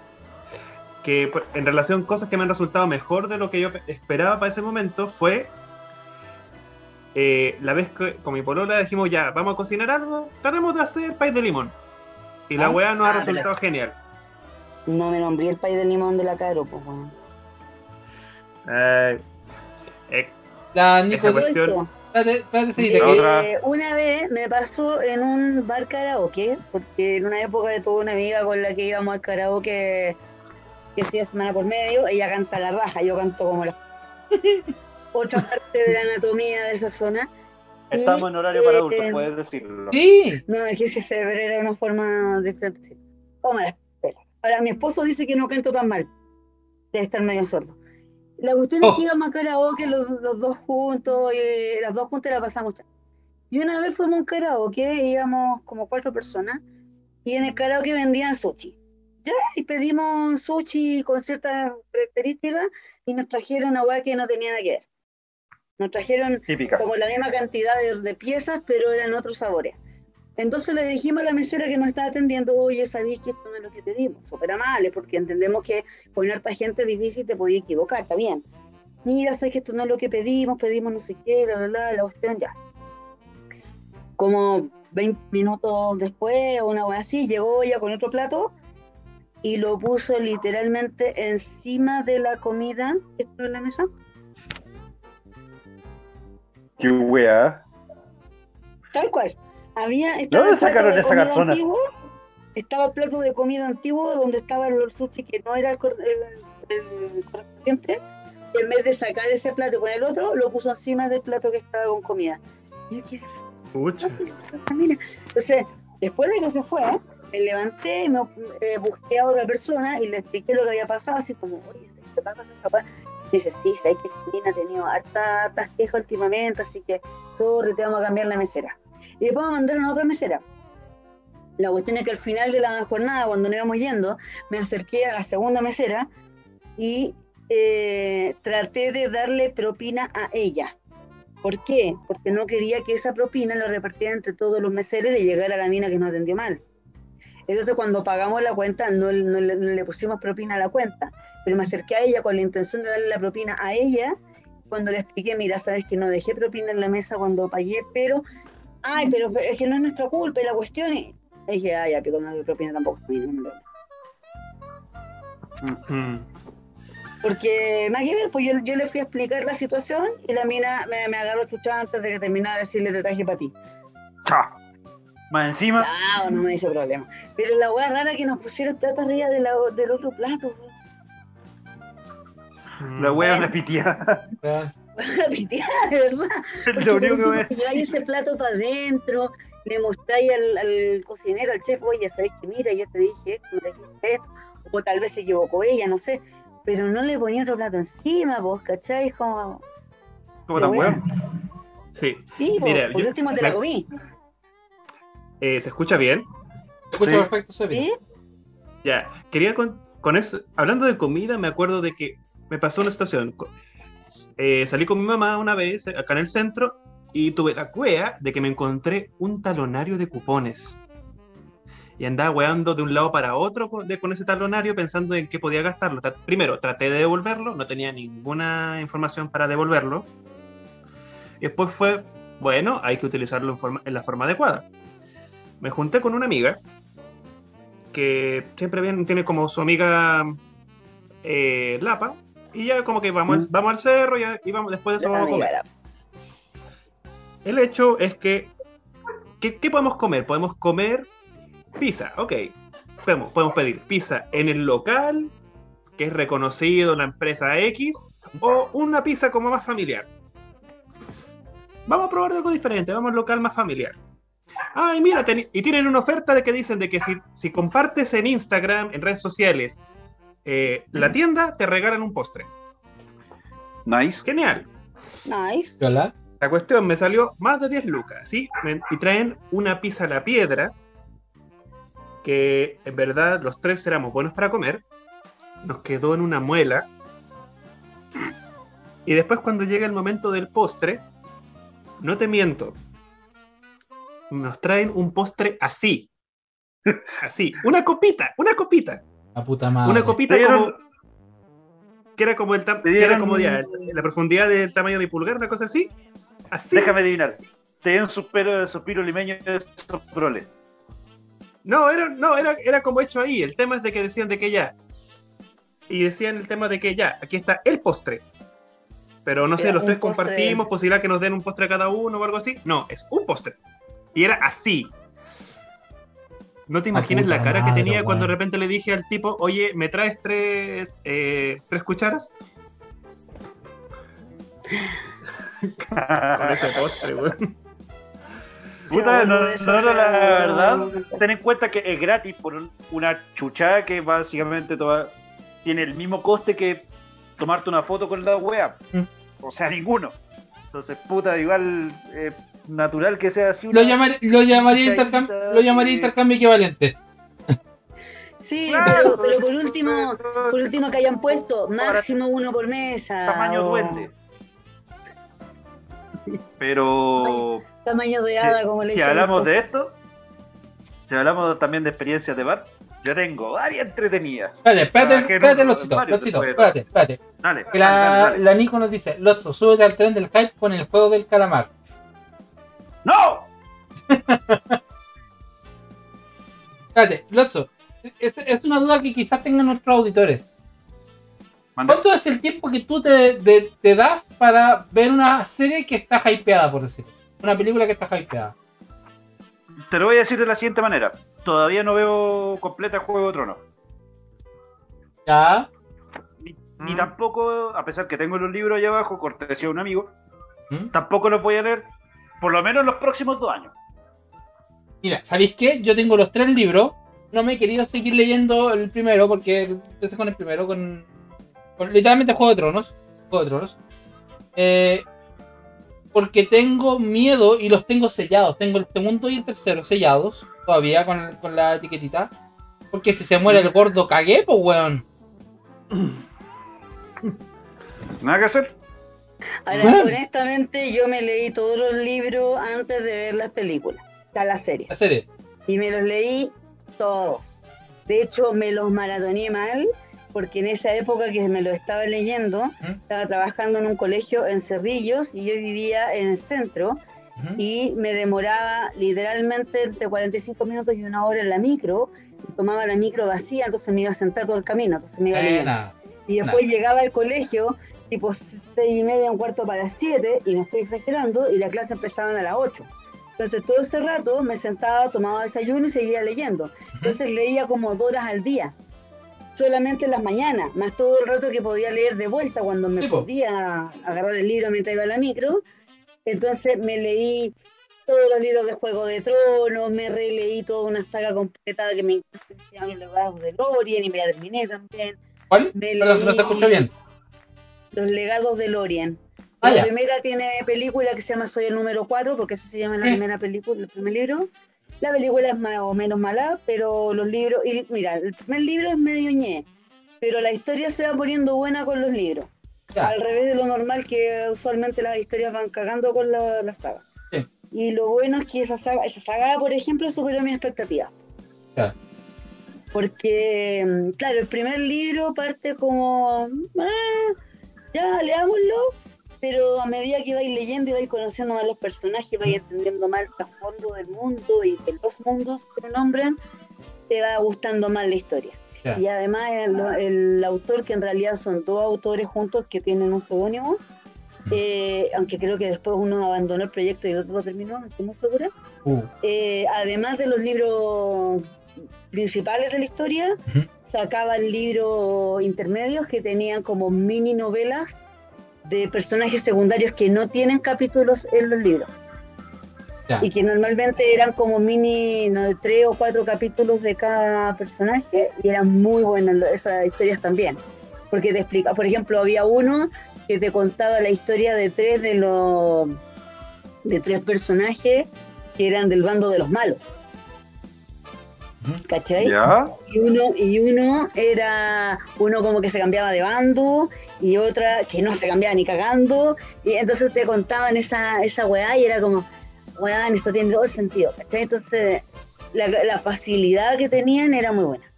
Que pues, en relación a cosas que me han resultado mejor de lo que yo esperaba para ese momento fue eh, la vez que con mi polola dijimos ya, vamos a cocinar algo, tratemos de hacer pay de limón. Y la Ah, weá nos ha ah, resultado genial. no me nombré el país de limón de la Caro, pues bueno. Eh, eh, La Nico, Esa cuestión- espérate, espérate, seguite, La que- otra- eh, una vez me pasó en un bar karaoke, porque en una época tuve una amiga con la que íbamos al karaoke que hacía semana por medio, ella canta la raja, yo canto como la... (laughs) Otra parte de la anatomía de esa zona. Y, Estamos en horario para eh, adultos, puedes decirlo. Sí, No, es que si se era una forma diferente. la espera. Ahora, mi esposo dice que no canto tan mal. Debe estar medio sordo. La cuestión es Oh. que íbamos a karaoke los, los dos juntos, y las dos juntas la pasamos. Y una vez fuimos a un karaoke, íbamos como cuatro personas, y en el karaoke vendían sushi. Ya, y pedimos sushi con ciertas características, y nos trajeron una hueá que no tenía nada que ver. Nos trajeron Típica. como la misma cantidad de, de piezas, pero eran otros sabores. Entonces le dijimos a la mesera que nos estaba atendiendo, oye, sabéis que esto no es lo que pedimos, súper amables, porque entendemos que con harta gente es difícil te podía equivocar, está bien. Mira, sabes que esto no es lo que pedimos, pedimos no sé qué, la bla, bla, la cuestión ya. Como 20 minutos después, o una vez así, llegó ella con otro plato y lo puso literalmente encima de la comida que estaba en la mesa. Qué wea. Tal cual. Había, estaba dónde sacaron de esa comida garzona? antiguo, estaba el plato de comida antiguo donde estaba el sushi que no era el, cor- el- el correspondiente. Y en vez de sacar ese plato con el otro, lo puso encima del plato que estaba con comida. Y pucha. Entonces, después de que se fue, me levanté y me eh, busqué a otra persona y le expliqué lo que había pasado, así como, oye, ¿qué pasa esa pa-?" Y dice, sí, sabes que Cristina ha tenido hartas, hartas quejas últimamente, así que, sorry, te vamos a cambiar la mesera. Y después me mandaron a otra mesera. La cuestión es que al final de la jornada, cuando nos íbamos yendo, me acerqué a la segunda mesera y eh, traté de darle propina a ella. ¿Por qué? Porque no quería que esa propina la repartiera entre todos los meseros y le llegara a la mina que nos atendió mal. Entonces cuando pagamos la cuenta no, no le- no le pusimos propina a la cuenta, pero me acerqué a ella con la intención de darle la propina a ella. Cuando le expliqué, mira, sabes que no dejé propina en la mesa cuando pagué, pero, ay, pero es que no es nuestra culpa, y la cuestión es, y dije, ay, ya, pero no de propina tampoco no, no. Mm. Porque nada que ver, pues yo, yo le fui a explicar la situación y la mina me, me agarró chucha antes de que terminara de decirle te traje para ti. Cha. Más encima, Ah, no me hizo problema. Pero la weá rara que nos pusiera el plato arriba de la- del otro plato. la. Ah, La piteada, (laughs) de verdad. Porque Lo único que me. lleváis ese plato para adentro, le mostráis al, al cocinero, al chef, oye, sabéis que mira, yo te dije esto, me dijiste esto, o tal vez se equivocó ella, no sé. Pero no le ponía otro plato encima, vos, ¿cachai? Como, ¿Cómo tan weón? Sí, sí, Mira, por yo- último te la- la comí. eh, ¿se escucha bien? te escucho Sí. perfecto, Sebi. ¿Sí? Ya, quería con, con eso, hablando de comida, me acuerdo de que me pasó una situación. Eh, salí con mi mamá una vez acá en el centro y tuve la cuea de que me encontré un talonario de cupones. Y andaba weando de un lado para otro con, de- ese talonario pensando en qué podía gastarlo. Primero, traté de devolverlo, no tenía ninguna información para devolverlo. Y después fue, bueno, hay que utilizarlo en, forma- la forma adecuada. Me junté con una amiga que siempre tiene como su amiga eh, Lapa, y ya como que vamos, al- vamos al cerro y, y vamos, después de eso vamos a comer. El hecho es que, ¿qué, qué podemos comer? Podemos comer pizza, ok. Podemos, podemos pedir pizza en el local, que es reconocido en la empresa X, o una pizza como más familiar. Vamos a probar algo diferente, vamos al local más familiar. Ay, mira, y tienen una oferta de que dicen de que si, si compartes en Instagram, en redes sociales, eh, la tienda, te regalan un postre. Nice. Genial. Nice. Hola. La cuestión me salió más de 10 lucas, ¿sí? Me- Y traen una pizza a la piedra, que en verdad los tres éramos buenos para comer. Nos quedó en una muela. Y después cuando llega el momento del postre, no te miento, nos traen un postre así. (laughs) Así. Una copita, una copita. La puta madre. Una copita dieron- como... Que era como el tam- Te que era dieron- como ya, la profundidad del tamaño de mi pulgar, una cosa así. Así. Déjame adivinar. Te dio un suspiro, suspiro limeño de soprole. No, era, no era, era como hecho ahí. El tema es de que decían de que ya. Y decían el tema de que ya, aquí está el postre. Pero no sé, Era los tres postre. compartimos, posibilidad que nos den un postre cada uno o algo así. No, es un postre. Y era así. No te imaginas la cara que tenía cuando de repente le dije al tipo, oye, ¿me traes tres, eh, tres cucharas? (laughs) Con ese postre, weón. Puta, no, no, no, la verdad, ten en cuenta que es gratis por un- una chuchada que básicamente toda- tiene el mismo coste que tomarte una foto con la wea. Mm. O sea, ninguno. Entonces, puta, igual eh, natural que sea así. Lo, llamar- lo llamaría, Cucharita intercam- lo llamaría de- intercambio equivalente. Sí, Claro, pero, pero por último, por último que hayan puesto máximo uno por mesa. Tamaño o duende. (laughs) Pero Tamaño de hada, como le si hablamos de esto, si hablamos también de experiencias de bar, yo tengo varias entretenidas. Espérate, espérate, que no, espérate, te puede- espérate, espérate. Dale, la, dale, dale. la Nico nos dice, Lotso, súbete al tren del hype con el juego del calamar. ¡No! (laughs) Espérate, Lotso, es, es una duda que quizás tengan nuestros auditores. ¿Cuánto es el tiempo que tú te, das para ver una serie que está hypeada, por decirlo? Una película que está hypeada. Te lo voy a decir de la siguiente manera. Todavía no veo completa Juego de Tronos. ¿Ya? Ni, ni Mm. tampoco, a pesar que tengo los libros allá abajo, cortesía de un amigo, ¿Mm? tampoco los voy a leer por lo menos los próximos dos años. Mira, ¿sabéis qué? Yo tengo los tres libros. No me he querido seguir leyendo el primero porque empecé con el primero, con, con literalmente Juego de Tronos. Juego de Tronos. Eh, porque tengo miedo y los tengo sellados. Tengo el segundo y el tercero sellados todavía con, con la etiquetita. Porque si se muere el gordo cagué, pues weón. Nada que hacer. Ahora, Bueno. honestamente, yo me leí todos los libros antes de ver las películas, sea, la serie. La serie. Y me los leí todos. De hecho, me los maratoneé mal, porque en esa época que me lo estaba leyendo, ¿Mm? estaba trabajando en un colegio en Cerrillos y yo vivía en el centro Ujú. y me demoraba literalmente entre 45 minutos y una hora en la micro. Y tomaba la micro vacía, entonces me iba a sentar todo el camino, entonces me iba leyendo. Buena. Y después llegaba al colegio, tipo seis y media, un cuarto para las siete, y no estoy exagerando, y la clase empezaban a las ocho. Entonces todo ese rato me sentaba, tomaba desayuno y seguía leyendo. Entonces leía como dos horas al día, solamente en las mañanas, más todo el rato que podía leer de vuelta cuando me podía agarrar el libro mientras iba a la micro. Entonces me leí todos los libros de Juego de Tronos, me releí toda una saga completa que me encanta, que se llama Los Legados de Lorien, y me la terminé también. ¿Cuál? Me Perdón, que no se leí- escucha bien. Los legados de Lorien. Ah, la primera tiene película que se llama Soy el número 4, porque eso se llama la Sí. primera película, el primer libro. La película es más o menos mala, pero los libros, y mira, el primer libro es medio ñe, pero la historia se va poniendo buena con los libros. Ya. Al revés de lo normal que usualmente las historias van cagando con la, la saga. Sí. Y lo bueno es que esa saga, esa saga, por ejemplo, superó mis expectativas. Ya. Porque, mm, claro, el primer libro parte como, "Ah, ya, leámoslo, pero a medida que vais leyendo y vais conociendo más los personajes, vais entendiendo más el trasfondo del mundo y de los mundos que nombran, te va gustando más la historia. Y además el, el autor, que en realidad son dos autores juntos que tienen un seudónimo, eh, aunque creo que después uno abandonó el proyecto y el otro lo terminó, no estoy muy segura. Uh, Eh, además de los libros principales de la historia. Sacaban libros intermedios que tenían como mini novelas de personajes secundarios que no tienen capítulos en los libros. Ya. Y que normalmente eran como mini, no, de tres o cuatro capítulos de cada personaje, y eran muy buenas esas historias también. Porque te explica, por ejemplo, había uno que te contaba la historia de tres de los de tres personajes que eran del bando de los malos. ¿Cachai? ¿Ya? Y uno, y uno era uno como que se cambiaba de bando y otra que no se cambiaba ni cagando. Y entonces te contaban esa, esa weá y era como, weá, esto tiene todo el sentido. ¿cachai? Entonces la, la facilidad que tenían era muy buena.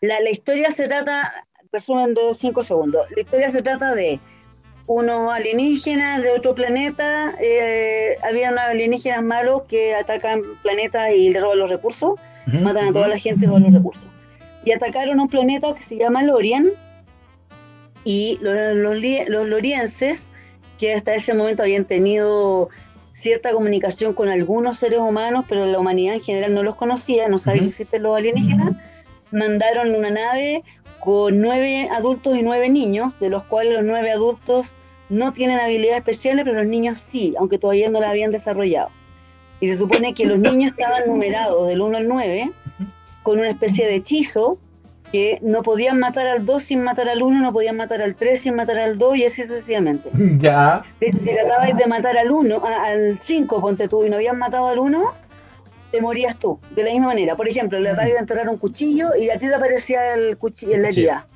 La, la historia se trata, resumen de cinco segundos, la historia se trata de unos alienígenas de otro planeta, eh, había unos alienígenas malos que atacan planetas y le roban los recursos Matan a toda la gente con los recursos. Y atacaron un planeta que se llama Lorien, y los, los, los lorienses, que hasta ese momento habían tenido cierta comunicación con algunos seres humanos, pero la humanidad en general no los conocía, no sabía Ujú. que existen los alienígenas, mandaron una nave con nueve adultos y nueve niños, de los cuales los nueve adultos no tienen habilidades especiales, pero los niños sí, aunque todavía no la habían desarrollado. Y se supone que los niños estaban numerados del 1 al 9 con una especie de hechizo que no podían matar al 2 sin matar al 1, no podían matar al 3 sin matar al 2 y así sucesivamente. (laughs) Ya. De hecho, si tratabais de matar al 1, a- al 5, ponte tú, y no habían matado al 1, te morías tú. De la misma manera. Por ejemplo, le tratabais de enterrar un cuchillo y a ti te aparecía el cuchillo en la herida.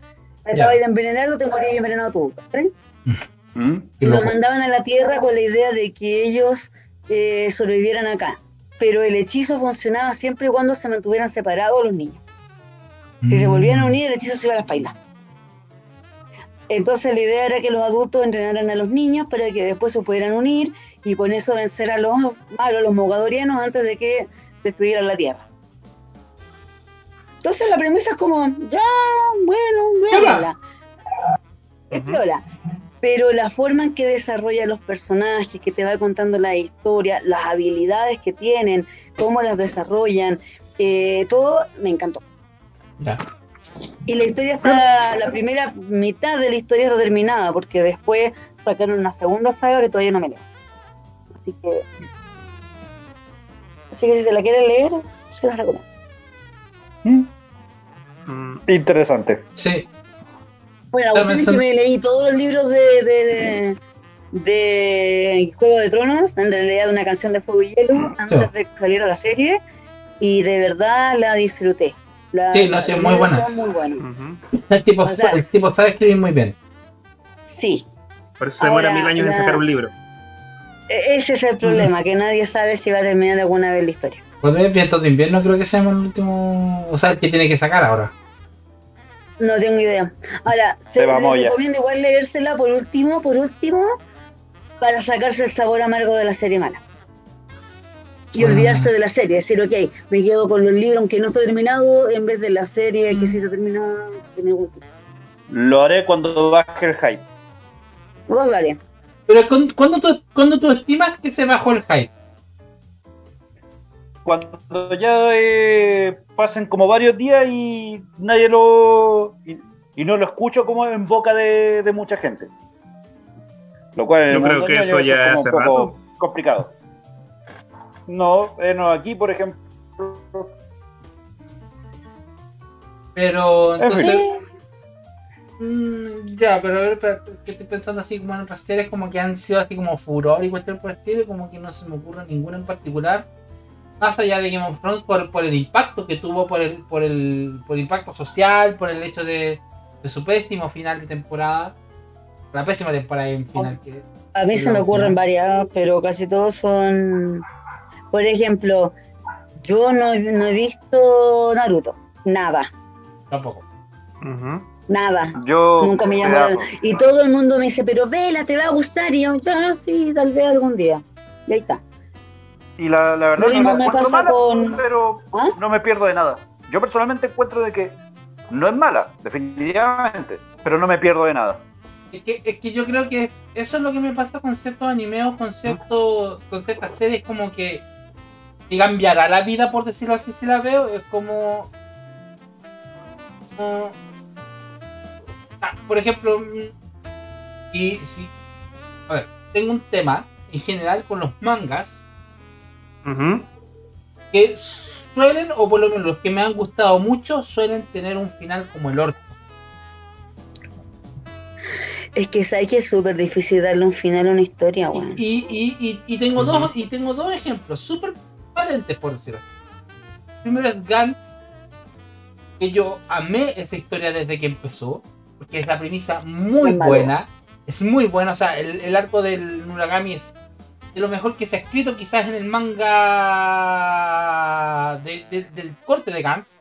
Tratabais de envenenarlo, te morías envenenado tú. (laughs) ¿Mm? Y lo mandaban a la Tierra con la idea de que ellos eh, sobrevivieran acá. Pero el hechizo funcionaba siempre y cuando se mantuvieran separados los niños. Si se volvían a unir, el hechizo se iba a la espalda. Entonces la idea era que los adultos entrenaran a los niños para que después se pudieran unir y con eso vencer a los malos, los mogadorianos, antes de que destruyeran la Tierra. Entonces la premisa es como, ya, bueno, véanla. Es piola. Pero la forma en que desarrolla los personajes, que te va contando la historia, las habilidades que tienen, cómo las desarrollan, eh, todo me encantó. Ya. Y la historia está, la primera mitad de la historia está terminada, porque después sacaron una segunda saga que todavía no me leo. Así que, así que si se la quieren leer, se la recomiendo. ¿Mm? Mm, Interesante. Sí. Bueno, la cuestión es que me leí todos los libros de, de, de, de Juego de Tronos, en realidad de una canción de Fuego y Hielo, antes Sí. de que saliera la serie, y de verdad la disfruté. La, Sí, no, sí, es muy buena. Muy buena. El tipo, O sea- el tipo sabe escribir muy bien. Sí, Por eso se demora mil años en la- sacar un libro. E- Ese es el problema, que nadie sabe si va a terminar alguna vez la historia. Cuando es Vientos de invierno, creo que se llama el último. O sea, el que tiene que sacar ahora. No tengo idea. Ahora, se recomiendo igual leérsela por último, por último, para sacarse el sabor amargo de la serie mala. Y olvidarse de la serie, decir, ok, me quedo con los libros aunque no estoy terminado, en vez de la serie que sí está terminada. que me gusta. Lo haré cuando baje el hype. Vos dale. Pero ¿cu- ¿cuándo tú, cuándo tú estimas que se bajó el hype? Cuando ya eh, pasen como varios días y nadie lo. Y, y no lo escucho como en boca de, de mucha gente. Lo cual Yo creo que eso ya es hace un poco complicado. No, eh, no, aquí por ejemplo. Pero En entonces. fin. Mm, ya, pero a ver, que estoy pensando así como en otras series como que han sido así como furor y cuestión por el estilo, y como que no se me ocurre ninguna en particular. Más allá de Game of Thrones por, por el impacto que tuvo, por el, por el, por el impacto social, por el hecho de, de su pésimo final de temporada. La pésima temporada en final. Que, A mí se me ocurren varias, pero casi todos son. Por ejemplo, yo no, no he visto Naruto. Nada, tampoco. Nada. Yo. Nunca me llamó la- Y todo el mundo me dice, pero vela, te va a gustar. Y yo, ya, sí, tal vez algún día. Y ahí está. Y la, la verdad Lo mismo la me encuentro pasa mala, con- Pero ¿Ah? no me pierdo de nada. yo personalmente encuentro de que no es mala, definitivamente, pero no me pierdo de nada. Es que, es que yo creo que es, eso es lo que me pasa con ciertos animes o con, ciertos, con ciertas series, como que cambiará la vida, por decirlo así, si la veo. Es como. como- ah, por ejemplo, mm, y si. A ver, tengo un tema en general con los mangas Ujú. que suelen, o por lo menos los que me han gustado mucho, suelen tener un final como el orco. Es que sabes que es súper difícil darle un final a una historia, weón. Y, y, y, y tengo dos y tengo dos ejemplos súper patentes por decirlo así. Primero es Gantz, que yo amé esa historia desde que empezó, porque es la premisa muy buena, es muy buena, o sea, el, el arco del Nuragami es de lo mejor que se ha escrito quizás en el manga de- de- del corte de Gantz.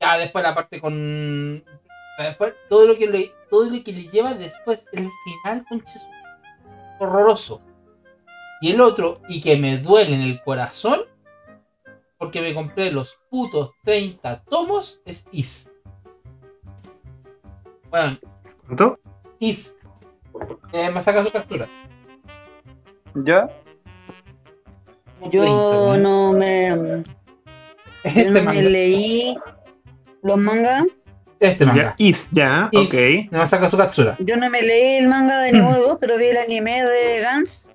Ya después la parte con después todo lo que le todo lo que le lleva después el final conches, horroroso. Y el otro y que me duele en el corazón porque me compré los putos 30 tomos es Is. Bueno ¿Cuánto? Is. Eh, me saca su captura ¿Ya? Yo 30, no me, yo este no me leí los mangas. este Ya, manga is, ya, Is. ok. me saca su captura Yo no me leí el manga de ninguno de los dos, pero vi el anime de Gantz.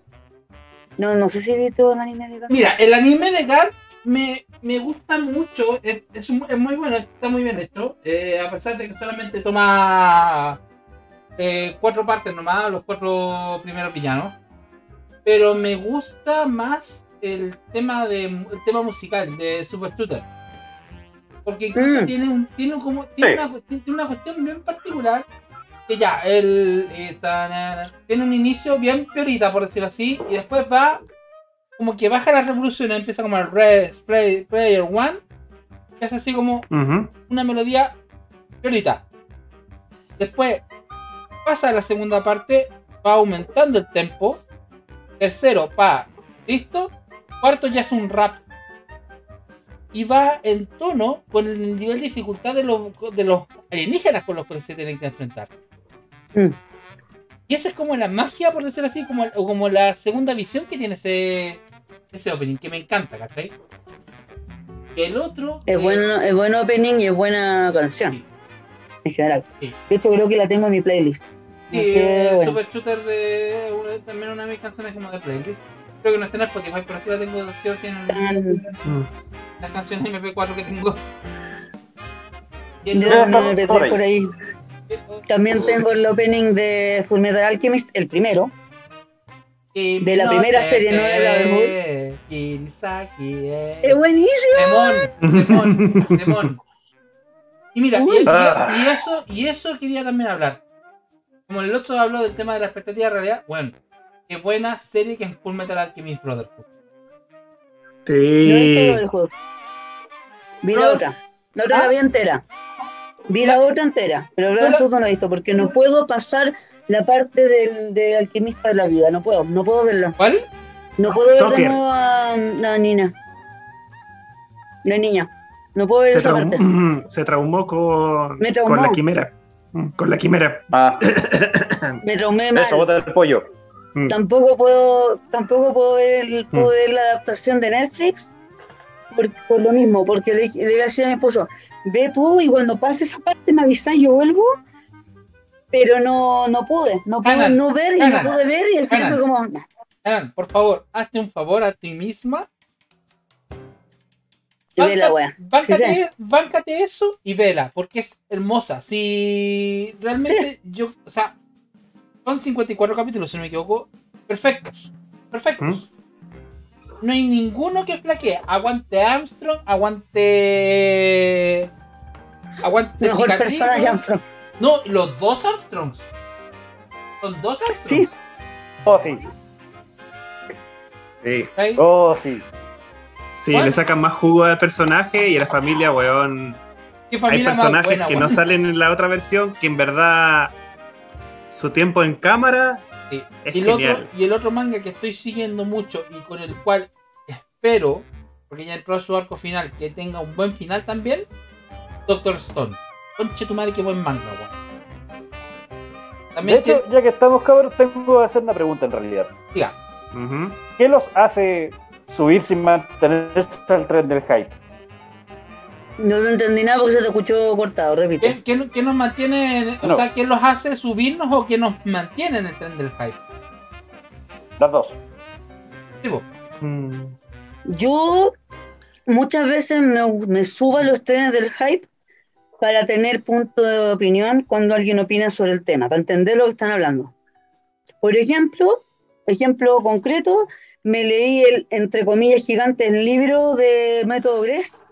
No, no sé si vi todo el anime de Gantz. Mira, el anime de Gar me, me gusta mucho, es, es, es muy bueno, está muy bien hecho, eh, a pesar de que solamente toma eh, cuatro partes nomás, los cuatro primeros villanos, pero me gusta más el tema de el tema musical de Super Shooter. Porque incluso Mm. tiene un tiene como tiene, Sí. una, tiene una cuestión bien particular que ya el esa, tiene un inicio bien piorita por decirlo así y después va como que baja la revolución empieza como el Res Play, Player One que es así como una melodía piorita después pasa a la segunda parte va aumentando el tempo tercero pa listo cuarto ya es un rap y va en tono con el nivel de dificultad de los, de los alienígenas con los que se tienen que enfrentar Mm. y esa es como la magia, por decirlo así, como, o como la segunda visión que tiene ese, ese opening, que me encanta, ¿cachai? El otro. Es eh, bueno, es buen opening y es buena canción. Sí. En general. Sí. De hecho, creo que la tengo en mi playlist. Sí, eh, bueno. Super Shooter de una- también una de mis canciones como de playlist. Creo que no está en Spotify, pero sí la tengo sí en Tan- Mm. las canciones MP4 que tengo. Y el Yo no me por por ahí. También tengo el opening de Fullmetal Alchemist, el primero. De la primera serie, no de la del Kirisaki, eh. ¡Es buenísimo! Demon, demon, (laughs) demon. Y mira, y, y- Ah. y eso, y eso quería también hablar. Como el otro habló del tema de la expectativa de realidad, bueno, qué buena serie que es Full Metal Alchemist Brotherhood. No he visto Sí. juego. Vi la No. otra. La otra ¿Ah? la vi entera. Vi la otra entera, pero la- Brotherhood no la he visto porque no puedo pasar la parte del, del alquimista de la vida. No puedo, no puedo verla. ¿Cuál? No puedo ver de nuevo a la Nina. La niña. No puedo ver Se, esa traum- parte. (clears throat) se traumó con, traumó. con la quimera. Mm, Con la quimera. Ah, (coughs) Me traumé mal. eso, bota el pollo. Mm. Tampoco puedo, tampoco puedo ver, el- puedo Mm. ver la adaptación de Netflix por, por lo mismo, porque le, le iba a decir a mi esposo, ve tú y cuando pase esa parte me avisas, yo vuelvo, pero no, no pude, no pude no ver y no pude ver y el final fue como, Alan, por favor, hazte un favor a ti misma. Y ve la Banca- wea. Báncate, Sí, báncate eso y vela, porque es hermosa. Si realmente yo, o sea, son 54 capítulos, si no me equivoco, perfectos. Perfectos. No hay ninguno que flaquee. Aguante Armstrong, aguante. Aguante Mejor Cicatriz, personaje ¿no? Armstrong. No, los dos Armstrongs. Son dos Armstrongs. Sí. Oh, sí. Sí. Oh, sí. Sí, ¿Cuál? le sacan más jugo al personaje y a la familia, weón. ¿Qué Hay familia personajes buena, que weón? no (laughs) salen en la otra versión que en verdad su tiempo en cámara Sí. Es y, el otro, genial. y el otro manga que estoy siguiendo mucho y con el cual espero, porque ya entró a su arco final, que tenga un buen final también, Doctor Stone. Conche tu madre, qué buen manga, weón. De También hecho, ya que estamos cabros, tengo que hacer una pregunta en realidad. diga. ¿Qué los hace subir sin mantenerse al tren del hype? No te entendí nada porque se te escuchó cortado, repite. ¿qué, qué- qué nos mantiene, o No. sea, qué los hace subirnos o qué nos mantiene en el tren del hype? Las dos. Mm. Yo muchas veces me, me subo a los trenes del hype para tener punto de opinión cuando alguien opina sobre el tema, para entender lo que están hablando. Por ejemplo, ejemplo concreto, me leí el, entre comillas, gigante, el libro de Método Gress,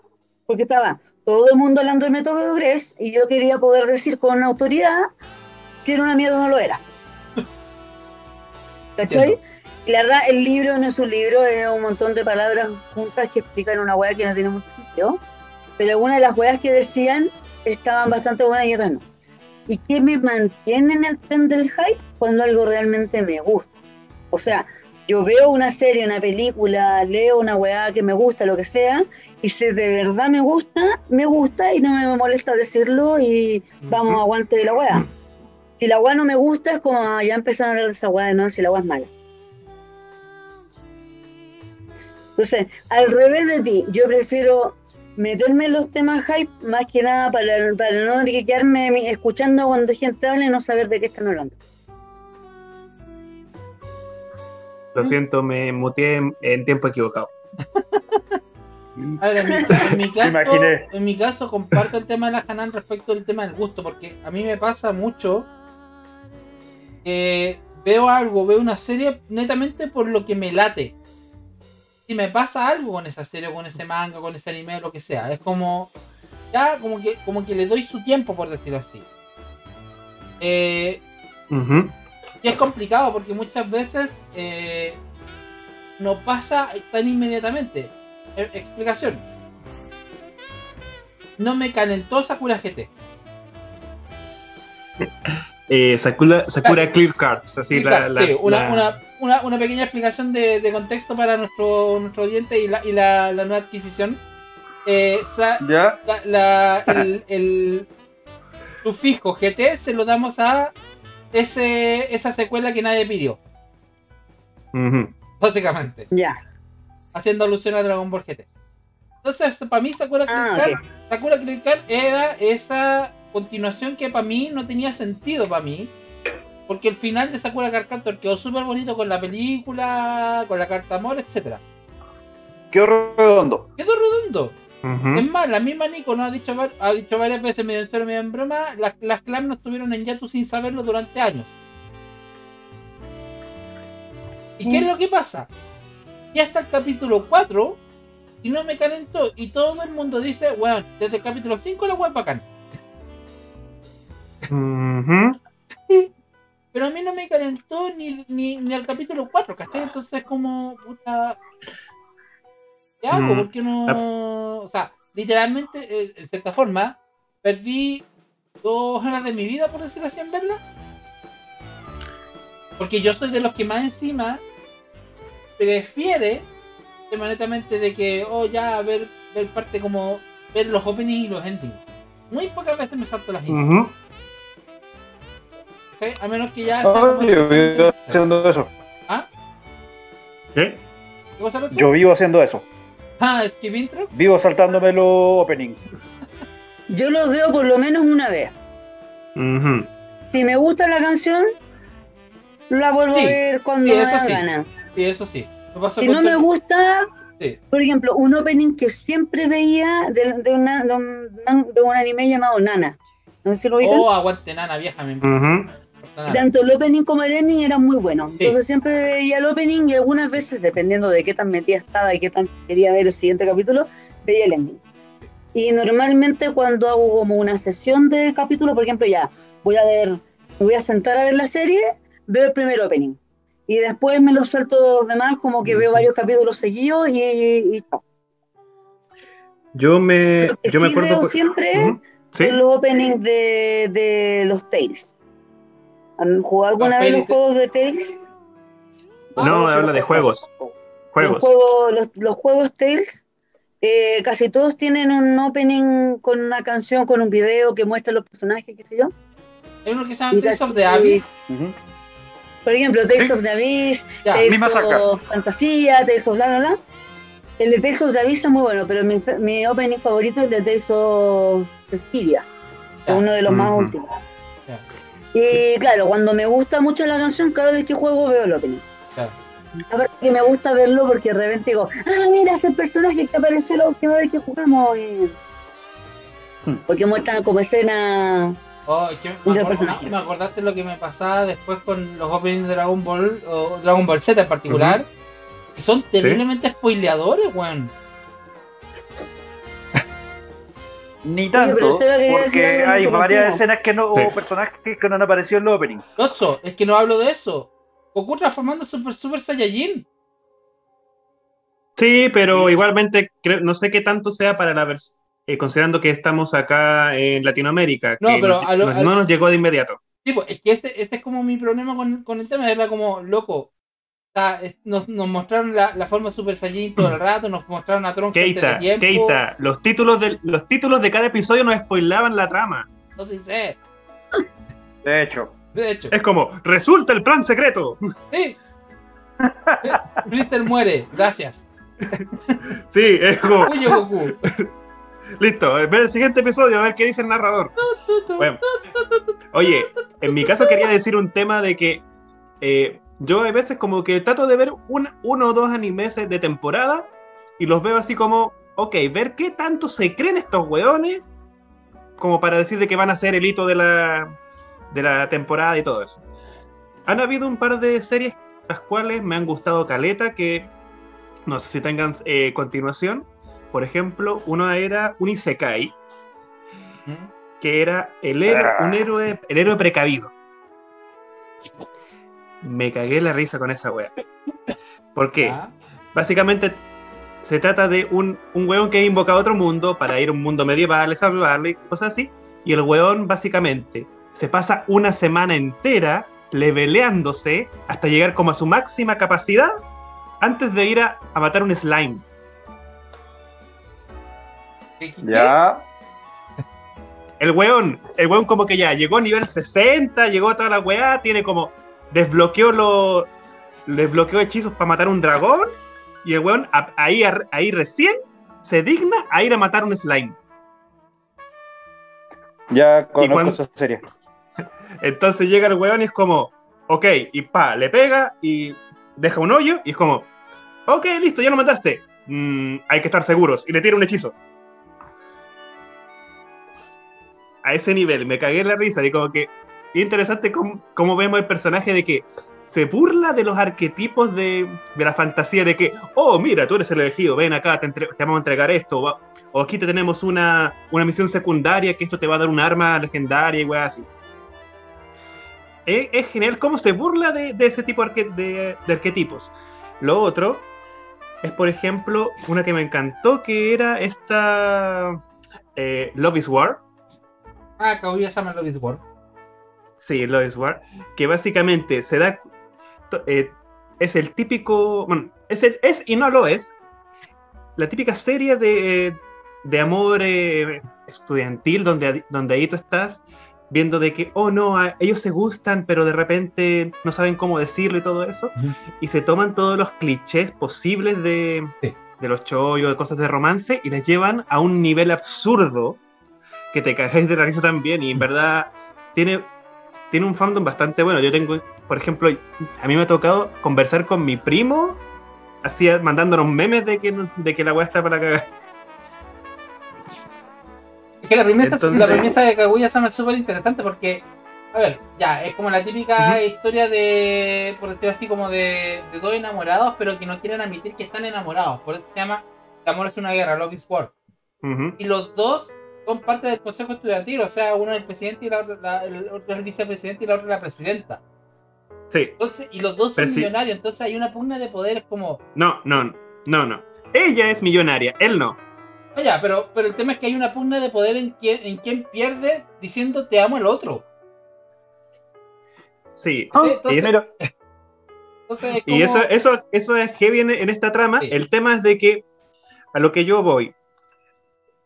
porque estaba todo el mundo hablando del Método Gress y yo quería poder decir con autoridad que era una mierda no lo era. (laughs) ¿Cachai? Y la verdad, el libro no es un libro, es un montón de palabras juntas que explican una hueá que no tiene mucho sentido. Pero algunas de las hueas que decían estaban bastante buenas y otras no. ¿Y qué me mantiene en el tren del hype? Cuando algo realmente me gusta. O sea, yo veo una serie, una película, leo una weá que me gusta, lo que sea, y si de verdad me gusta, me gusta y no me molesta decirlo y vamos, aguante de la weá. Si la weá no me gusta, es como ah, ya empezaron a hablar de esa weá, no, si la weá es mala. Entonces, al revés de ti, yo prefiero meterme en los temas hype más que nada para, para no tener que quedarme escuchando cuando gente habla y no saber de qué están hablando. Lo siento, me muteé en, en tiempo equivocado. (laughs) A ver, en mi, en mi (laughs) caso, imaginé. en mi caso comparto el tema de la Hanan respecto al tema del gusto, porque a mí me pasa mucho que veo algo, veo una serie netamente por lo que me late. Si me pasa algo con esa serie, con ese manga, con ese anime, lo que sea, es como ya como que como que le doy su tiempo por decirlo así. Eh. Y es complicado porque muchas veces eh, no pasa tan inmediatamente. E- explicación. No me calentó Sakura GT. Eh, Sakura, Sakura Clear Cards, así la, Claro, la- sí, una, la- una- una- una pequeña explicación de, de contexto para nuestro, nuestro oyente y la, y la, la nueva adquisición. Eh, sa- ¿Ya? la, la- el, el sufijo GT se lo damos a ese, esa secuela que nadie pidió, básicamente. Ya. haciendo alusión a Dragon Ball GT. Entonces, para mí, Sakura Ah, Card Sakura era esa continuación que para mí no tenía sentido para mí. Porque el final de Sakura Card Captor quedó súper bonito con la película, con la carta amor, etc. Qué redondo. Quedó redondo. Es más, la misma Nico nos ha dicho, ha dicho varias veces, medio en serio, medio en broma, las, las clans no estuvieron en Yatu sin saberlo durante años. ¿Y qué es lo que pasa? Ya hasta el capítulo 4 y no me calentó. Y todo el mundo dice, bueno, desde el capítulo 5 la web bacán. Ujú. Pero a mí no me calentó ni, ni, ni al capítulo 4, ¿cachai? Entonces como, puta... ¿Qué hago? Mm. ¿Por qué no...? O sea, literalmente, eh, en cierta forma, perdí dos horas de mi vida, por decirlo así, en verla. Porque yo soy de los que más encima prefiere, netamente de que, oh, ya, ver, ver parte como, ver los openings y los endings. Muy pocas veces me salto las intros. Ujú. ¿sí? A menos que ya sea como yo vivo haciendo eso. ¿Ah? ¿Qué? ¿Qué cosa, Rocha? Yo vivo haciendo eso. Ah, skip intro. Vivo saltándome los openings. Yo los veo por lo menos una vez. Si me gusta la canción, la vuelvo Sí, a ver cuando sí, me da sí. gana. Sí, eso sí. Si no me gusta, Sí. por ejemplo, un opening que siempre veía de, de, una- de un, de un anime llamado Nana. No sé si lo ubican. Oh, aguante nana vieja, me Ujú. Tanto el opening como el ending eran muy buenos. Sí. Entonces siempre veía el opening y algunas veces, dependiendo de qué tan metida estaba y qué tan quería ver el siguiente capítulo, veía el ending. Y normalmente cuando hago como una sesión de capítulo, por ejemplo, ya voy a ver, voy a sentar a ver la serie, veo el primer opening. Y después me los salto los demás, como que veo varios capítulos seguidos y, y. Yo me, yo me acuerdo. veo por- siempre los openings de, de los Tales. ¿Han jugado alguna vez los juegos de Tales? No, habla de los juegos. Los Juegos. juegos, los, los juegos Tales eh, casi todos tienen un opening con una canción, con un video que muestra los personajes, qué sé yo. Hay uno que se llama Tales of the Abyss. Por ejemplo, Tales Sí. of the Abyss, Tales of Fantasía, Tales of bla bla bla. El de Tales of the Abyss es muy bueno, pero mi, mi opening favorito es el de Tales of Suspiria, es uno de los más últimos. Y claro, cuando me gusta mucho la canción, cada vez que juego veo el opening. Claro. Aparte que me gusta verlo porque de repente digo, ah, mira ese personaje que apareció la última vez que jugamos. y- Hmm. Porque muestran como escena. Oh, es que me, acordaste lo que me pasaba después con los openings de Dragon Ball o Dragon Ball Z en particular. Que son terriblemente spoileadores, weón. Ni tanto, porque hay varias escenas que no, Sí. o personajes que no han aparecido en los opening. Lotso, es que no hablo de eso. Goku transformando Super Super Saiyajin. Sí, pero igualmente creo- no sé qué tanto sea para la versión, considerando que estamos acá en Latinoamérica, No, que pero nos- a lo- nos- a- no nos llegó de inmediato. Sí, pues, es que este, este es como mi problema con, con el tema. Era como, loco. Nos, nos mostraron la, la forma Super Saiyajin todo el (clears throat) rato, nos mostraron a Trunks antes de Keita, tiempo. Keita, los títulos, de, los títulos de cada episodio nos spoilaban la trama. No sé si sé. De hecho, De hecho, Es como, resulta el plan secreto. sí. (laughs) Freezer muere, gracias. (laughs) Sí, es como, Oye, Goku. (laughs) listo, ve el siguiente episodio a ver qué dice el narrador. Bueno. Oye, en mi caso quería decir un tema de que eh, yo a veces como que trato de ver un- uno o dos animes de temporada y los veo así como, ok, ver qué tanto se creen estos weones como para decir de que van a ser el hito de la, de la temporada y todo eso. Han habido un par de series las cuales me han gustado caleta que no sé si tengan eh, continuación. Por ejemplo, uno era un Isekai, que era el héroe, Ah. un héroe, el héroe precavido. Me cagué la risa con esa wea. ¿Por qué? Básicamente se trata de un, un weón que invoca a otro mundo para ir a un mundo medieval, salvarle y cosas así. Y el weón básicamente se pasa una semana entera leveleándose hasta llegar como a su máxima capacidad antes de ir a, a matar un slime. ¿Qué- qué- ya. El weón, el weón como que ya llegó a nivel 60, llegó a toda la weá, tiene como desbloqueó los desbloqueó hechizos para matar un dragón y el weón a- ahí, ahí recién se digna a ir a matar un slime. Ya conozco cuando- esa serie. (laughs) Entonces llega el weón y es como, ok, y pa, le pega y deja un hoyo y es como, ok, listo, ya lo mataste. Mm, hay que estar seguros y le tira un hechizo. A ese nivel, me cagué en la risa y como que interesante cómo, cómo vemos el personaje de que se burla de los arquetipos de, de la fantasía de que, oh, mira, tú eres el elegido, ven acá, te, vamos a entregar esto, o, aquí te tenemos una, una misión secundaria que esto te va a dar un arma legendaria y así es, es genial cómo se burla de, ese tipo de, arque- de- de arquetipos. Lo otro es, por ejemplo, una que me encantó, que era esta eh, Love is War. Ah, Kaguya Sama Love is War. Sí, Love is War. Que básicamente se da... eh, es el típico... Bueno, es, el, es y no lo es. La típica serie de, de amor eh, estudiantil donde, donde ahí tú estás viendo de que, oh no, a- ellos se gustan, pero de repente no saben cómo decirlo y todo eso, Ujú. y se toman todos los clichés posibles de, Sí. de los chollos, de cosas de romance, y les llevan a un nivel absurdo que te cagáis de la risa también, y en verdad tiene, tiene un fandom bastante bueno. Yo tengo, por ejemplo, a mí me ha tocado conversar con mi primo, así mandándonos memes de que, de que la weá está para cagar. Es que la premisa, Entonces- la premisa de Kaguya Sama es súper interesante porque, a ver, ya, es como la típica historia de, por decirlo así, como de, de dos enamorados, pero que no quieren admitir que están enamorados. Por eso se llama El amor es una guerra, Love is War. Y los dos son parte del consejo estudiantil, o sea, uno es el presidente y la otra, la- el otro es el vicepresidente y la otra es la presidenta. Sí, Entonces, y los dos son Presi- millonarios, entonces hay una pugna de poder, es como, no, no, no, no. Ella es millonaria, él no. oye, pero, pero el tema es que hay una pugna de poder en quien, en quien pierde diciendo te amo el otro. Sí. Ah, Entonces- mira, Entonces, es Y eso, eso, eso es heavy en, en esta trama. Sí. El tema es de que a lo que yo voy.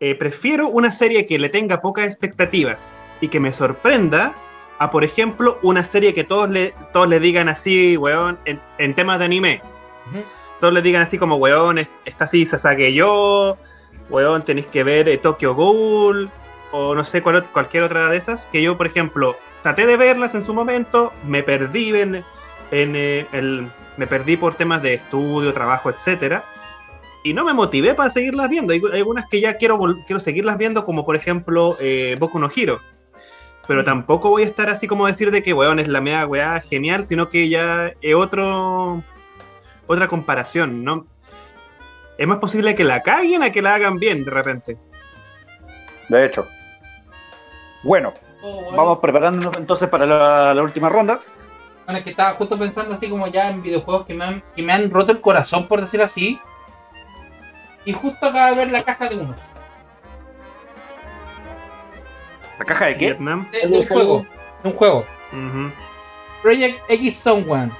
Eh, prefiero una serie que le tenga pocas expectativas y que me sorprenda a, por ejemplo, una serie que todos le, todos le digan así, weón, en, en temas de anime. Todos le digan así como, weón, es- está así Sasage yo, weón, tenéis que ver eh, Tokyo Ghoul, o no sé cuál, cualquier otra de esas, que yo, por ejemplo, traté de verlas en su momento, me perdí en, en, eh, el, me perdí por temas de estudio, trabajo, etcétera, y no me motivé para seguirlas viendo. Hay, hay algunas que ya quiero, vol- quiero seguirlas viendo, como por ejemplo eh, Boku no Hero. Pero Mm. tampoco voy a estar así como decir de que, weón, es la mea weá genial, sino que ya es otro, otra comparación, ¿no? Es más posible que la caguen a que la hagan bien de repente. De hecho. Bueno, Oh, bueno. vamos preparándonos entonces para la, la última ronda. Bueno, es que estaba justo pensando así como ya en videojuegos que me han, que me han roto el corazón, por decir así. Y justo acabo de ver la caja de uno. ¿La caja de qué? Vietnam. De, de un juego. De un juego. Project X Someone.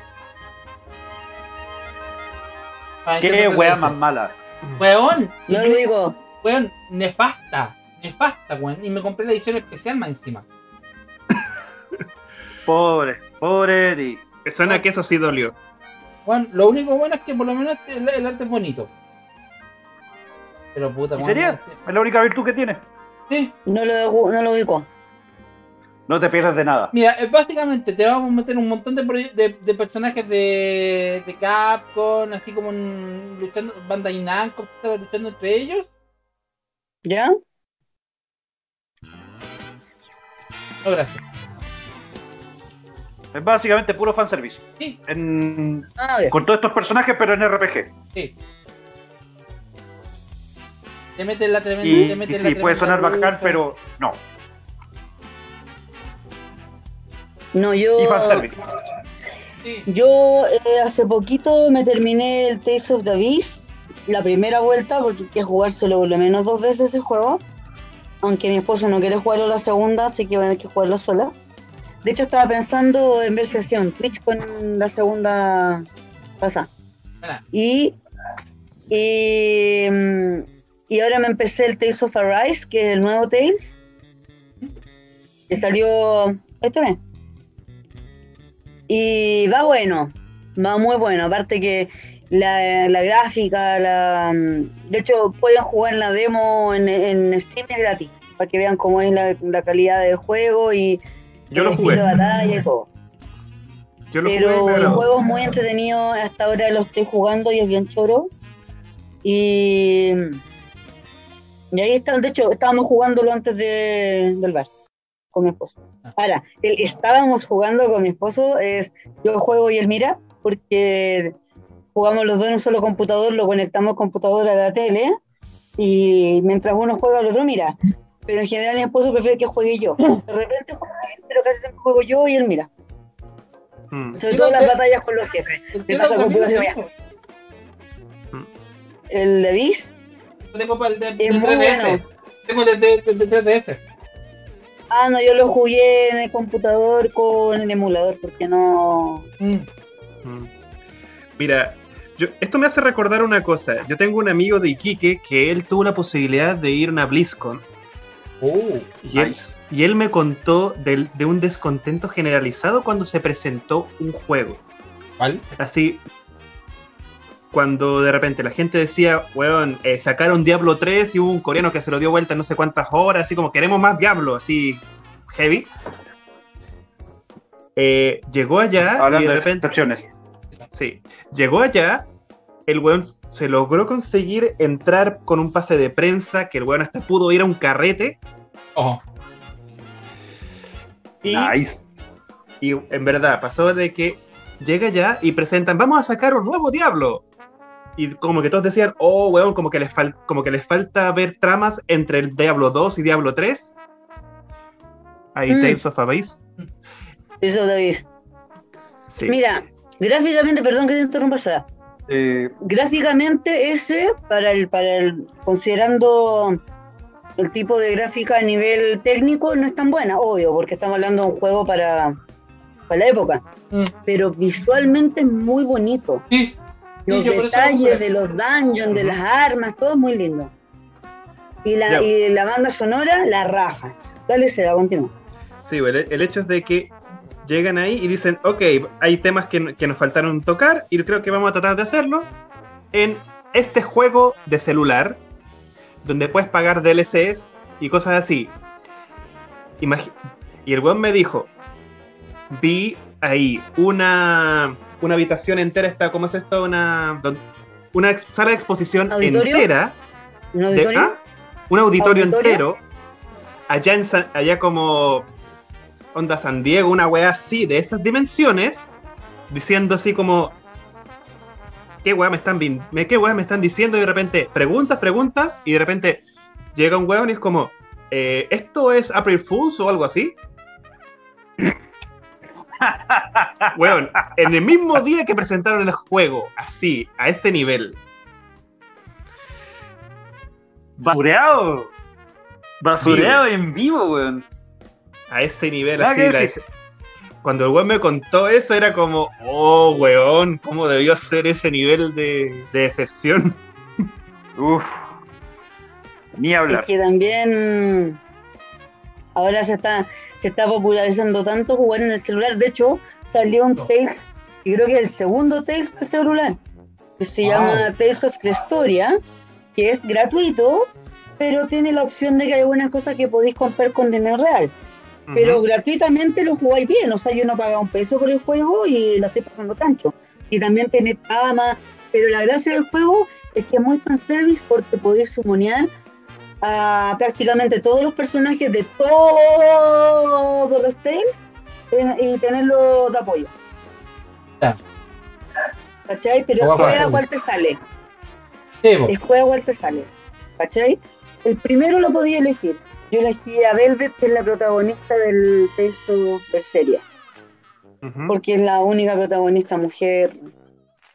¿Qué wea 3DS. más mala? Weón. No lo digo. Weón, nefasta. Nefasta, weón. Y me compré la edición especial más encima. (laughs) Pobre, pobre. Me Suena que eso sí dolió. Weón, lo único bueno es que por lo menos el, el arte es bonito. Pero puta, ¿Y weón, sería? Es la única virtud que tiene. Sí, No lo, no lo ubico. No te pierdes de nada. Mira, eh, básicamente te vamos a meter un montón de, de, de personajes de, de Capcom, así como en- luchando, Bandai Namco, luchando entre ellos. ¿Ya? No, gracias. Es básicamente puro fanservice. Sí, En- Ah, con todos estos personajes, pero en RPG. sí. Te meten la tremenda. Y, te y meten sí, la puede sonar tremenda bacán, lucha. pero no. No, yo. Y fanservice. Sí. Yo eh, hace poquito me terminé el Tales of the Abyss, la primera vuelta, porque hay que jugárselo por lo menos dos veces ese juego. Aunque mi esposo no quiere jugarlo la segunda, así que voy a tener que jugarlo sola. De hecho, estaba pensando en ver sesión Twitch con la segunda pasada. Y, y, mm, y ahora me empecé el Tales of Arise, que es el nuevo Tales, que salió este mes. Y va bueno, va muy bueno. Aparte que la, la gráfica, la, mm, de hecho pueden jugar la demo en, en Steam es gratis, para que vean cómo es la, la calidad del juego y Yo lo el jugué. estilo de batalla y todo. Yo lo jugué Pero me el juego es muy entretenido, hasta ahora lo estoy jugando y es bien choro. Y, y ahí está, de hecho, estábamos jugándolo antes de, del bar, con mi esposo. Ahora, el estábamos jugando con mi esposo es, yo juego y él mira, porque jugamos los dos en un solo computador, lo conectamos computador a la tele, y mientras uno juega, el otro mira. Pero en general mi esposo prefiere que juegue yo. De repente juega él, pero casi siempre juego yo y él mira. Mm. Sobre todo las batallas con los jefes. el ¿Qué que pasa lo con también lo Pura tengo. El de Beast. Tengo para el de, muy 3DS. bueno. Tengo el de, de, de 3DS. Ah, no, yo lo jugué en el computador con el emulador, porque no. Mm. Mm. Mira, yo, esto me hace recordar una cosa. Yo tengo un amigo de Iquique que él tuvo la posibilidad de ir a una BlizzCon Oh, y él, Nice. y él me contó del- de un descontento generalizado cuando se presentó un juego. ¿cuál? Así, cuando de repente la gente decía, weón, eh, sacaron Diablo 3 y hubo un coreano que se lo dio vuelta en no sé cuántas horas, así como queremos más Diablo, así heavy. Eh, llegó allá y Hablando de de repente, excepciones. sí, llegó allá, el weón se logró conseguir entrar con un pase de prensa, que el weón hasta pudo ir a un carrete Ojo. y Nice. Y en verdad, pasó de que llega ya y presentan, vamos a sacar un nuevo Diablo. Y como que todos decían, oh, weón, como que les, fal- como que les falta ver tramas entre el Diablo 2 y Diablo 3. Ahí, Mm. Tales of Abyss. Eso, David. Sí. Mira, gráficamente, perdón que te interrumpa, Sara. Eh, Gráficamente, ese, para el, para el. considerando el tipo de gráfica a nivel técnico, no es tan buena, obvio, porque estamos hablando de un juego para, para la época. Mm. Pero visualmente es muy bonito. Sí, Los yo detalles de los dungeons, de las armas, todo muy lindo. Y la, y la banda sonora, la raja. Dale, se la continúa. Sí, el, el hecho es de que llegan ahí y dicen, ok, hay temas que, que nos faltaron tocar y creo que vamos a tratar de hacerlo en este juego de celular donde puedes pagar DLCs y cosas así. Imagi- y el weón me dijo, vi ahí una, una habitación entera, está, ¿cómo es esto? Una, una sala de exposición ¿Auditorio? entera ¿Un de- auditorio? ¿ah? un auditorio, ¿Auditorio? entero allá en San- allá como onda San Diego una weá así de esas dimensiones diciendo así como qué weá me están qué me están diciendo y de repente preguntas preguntas y de repente llega un weón y es como eh, esto es April Fools o algo así weón en el mismo día que presentaron el juego así a ese nivel Basureado. Basureado en vivo, weón. a ese nivel así. la- cuando el weón me contó eso, era como, oh, weón, ¿cómo debió ser ese nivel de, de decepción? Uf. Ni Es hablar. que también ahora se está, se está popularizando tanto jugar en el celular. De hecho, salió un. Tales, y creo que es el segundo Tales de celular, que se Wow. llama Tales of Crestoria, que es gratuito, pero tiene la opción de que hay algunas cosas que podéis comprar con dinero real. Pero Ujú. gratuitamente lo jugáis bien, o sea, yo no pago un peso por el juego y lo estoy pasando cancho. Y también tiene trama, pero la gracia del juego es que es muy fanservice porque podéis sumonear a prácticamente todos los personajes de todos los Tales en- y tenerlos de apoyo. Ya. ¿Cachai? Pero Juega juega cuál te sale. Sí. Es juega cuál te sale. ¿Cachai? El primero lo podía elegir. Yo elegí a Velvet, que es la protagonista del of Berseria. Ujú. porque es la única protagonista mujer.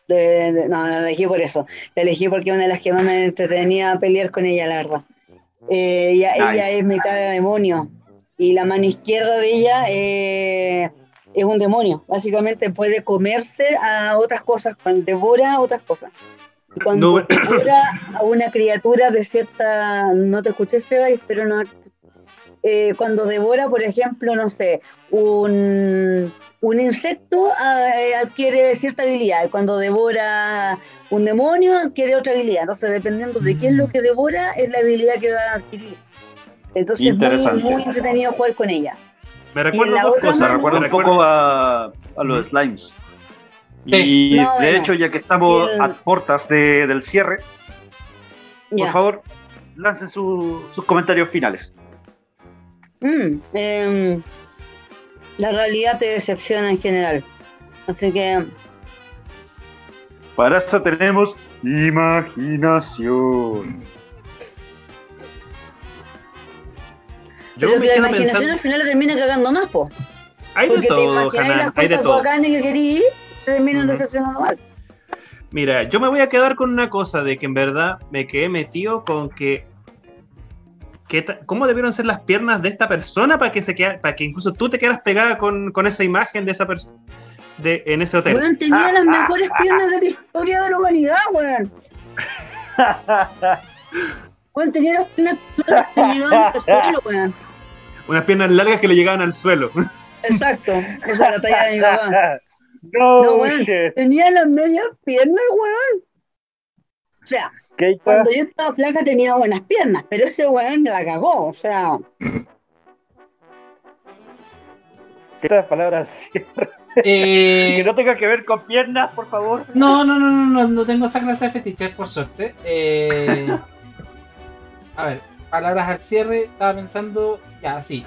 De, no la elegí por eso. La elegí porque es una de las que más me entretenía pelear con ella, la verdad. Eh, ella, Nice. ella es mitad de demonio y la mano izquierda de ella eh, es un demonio. Básicamente puede comerse a otras cosas, cuando devora otras cosas. Cuando No, devora a una criatura de cierta. No te escuché, Seba, y espero no. eh, cuando devora, por ejemplo, no sé, un, un insecto ah, eh, adquiere cierta habilidad. y Cuando devora un demonio, adquiere otra habilidad. Entonces, dependiendo de qué es lo que devora, es la habilidad que va a adquirir. Entonces, es muy, muy entretenido jugar con ella. Me recuerdo la dos otra cosas. mano- recuerda un poco a, a los slimes. Y No, de hecho, ya que estamos el- a puertas de- del cierre, por favor, lancen su- sus comentarios finales. Mm, em, la realidad te decepciona en general. Así que Para eso tenemos imaginación. Yo pero me que la imaginación pensando. al final termina cagando más, po. Hay de Porque te todo, imaginas Hanan, las hay de todo. que querís, te terminan Ujú. decepcionando más. Mira, yo me voy a quedar con una cosa de que en verdad me quedé metido con que. ¿Qué ta- ¿Cómo debieron ser las piernas de esta persona para que se queda, para que incluso tú te quedaras pegada con, con esa imagen de esa persona en ese hotel? Weón, tenía las mejores piernas de la historia de la humanidad, weón. (laughs) Weón, tenía las piernas que llegaban al suelo, weón. Unas piernas largas que le llegaban al suelo. Exacto, esa es la talla de mi (laughs) papá. no, No, weón. shit. Tenía las medias piernas, weón. O sea, ¿Qué cuando yo estaba flaca tenía buenas piernas, pero ese weón la cagó, o sea, Estas palabras Eh, (laughs) que no tenga que ver con piernas, por favor. No, no, no, no, no, no tengo esa clase de fetiches, por suerte. Eh, a ver, palabras al cierre, estaba pensando, ya, sí.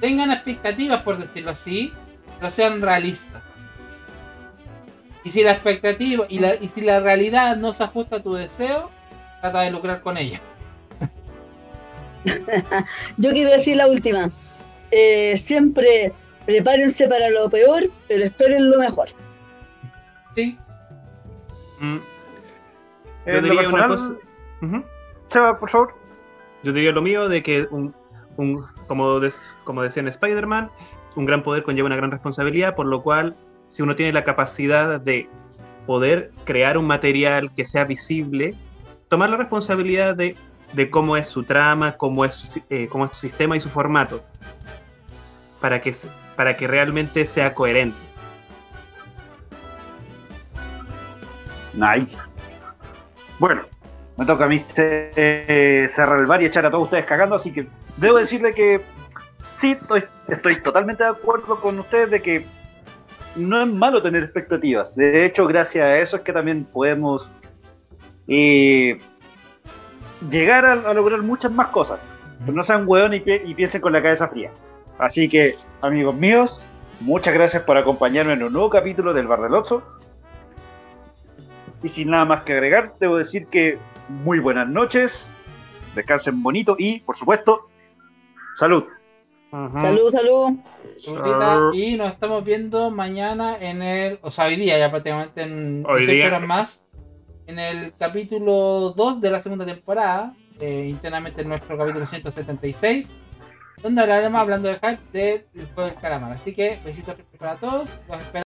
Tengan expectativas, por decirlo así, pero sean realistas. Y si la expectativa y, la, y si la realidad no se ajusta a tu deseo, trata de lucrar con ella. (laughs) yo quiero decir la última. Eh, siempre prepárense para lo peor, pero esperen lo mejor. ¿Sí? Mm, Yo diría una cosa. Seba, por favor. Yo diría lo mío de que, un, un- como, des- como decía en Spider-Man, un gran poder conlleva una gran responsabilidad, por lo cual, si uno tiene la capacidad de poder crear un material que sea visible, tomar la responsabilidad de, de cómo es su trama, cómo es su, eh, cómo es su sistema y su formato, para que, para que realmente sea coherente. Nice. Bueno, me toca a mí eh, cerrar el bar y echar a todos ustedes cagando, así que debo decirle que sí, estoy, estoy totalmente de acuerdo con ustedes de que no es malo tener expectativas. De hecho, gracias a eso es que también podemos eh, llegar a, lograr muchas más cosas. Pero no sean hueón y, pi- y piensen con la cabeza fría. Así que, amigos míos, muchas gracias por acompañarme en un nuevo capítulo del Bar del Oxxo. Y sin nada más que agregar, debo decir que muy buenas noches, descansen bonito y, por supuesto, salud. Salud, salud. Saludita, Y nos estamos viendo mañana en el. O sea, hoy día, ya prácticamente en Hoy 18 día. horas más. En el capítulo 2 de la segunda temporada. eh, internamente en nuestro capítulo 176. Donde hablaremos hablando de hype del juego del calamar. Así que besitos para todos. Los esperamos.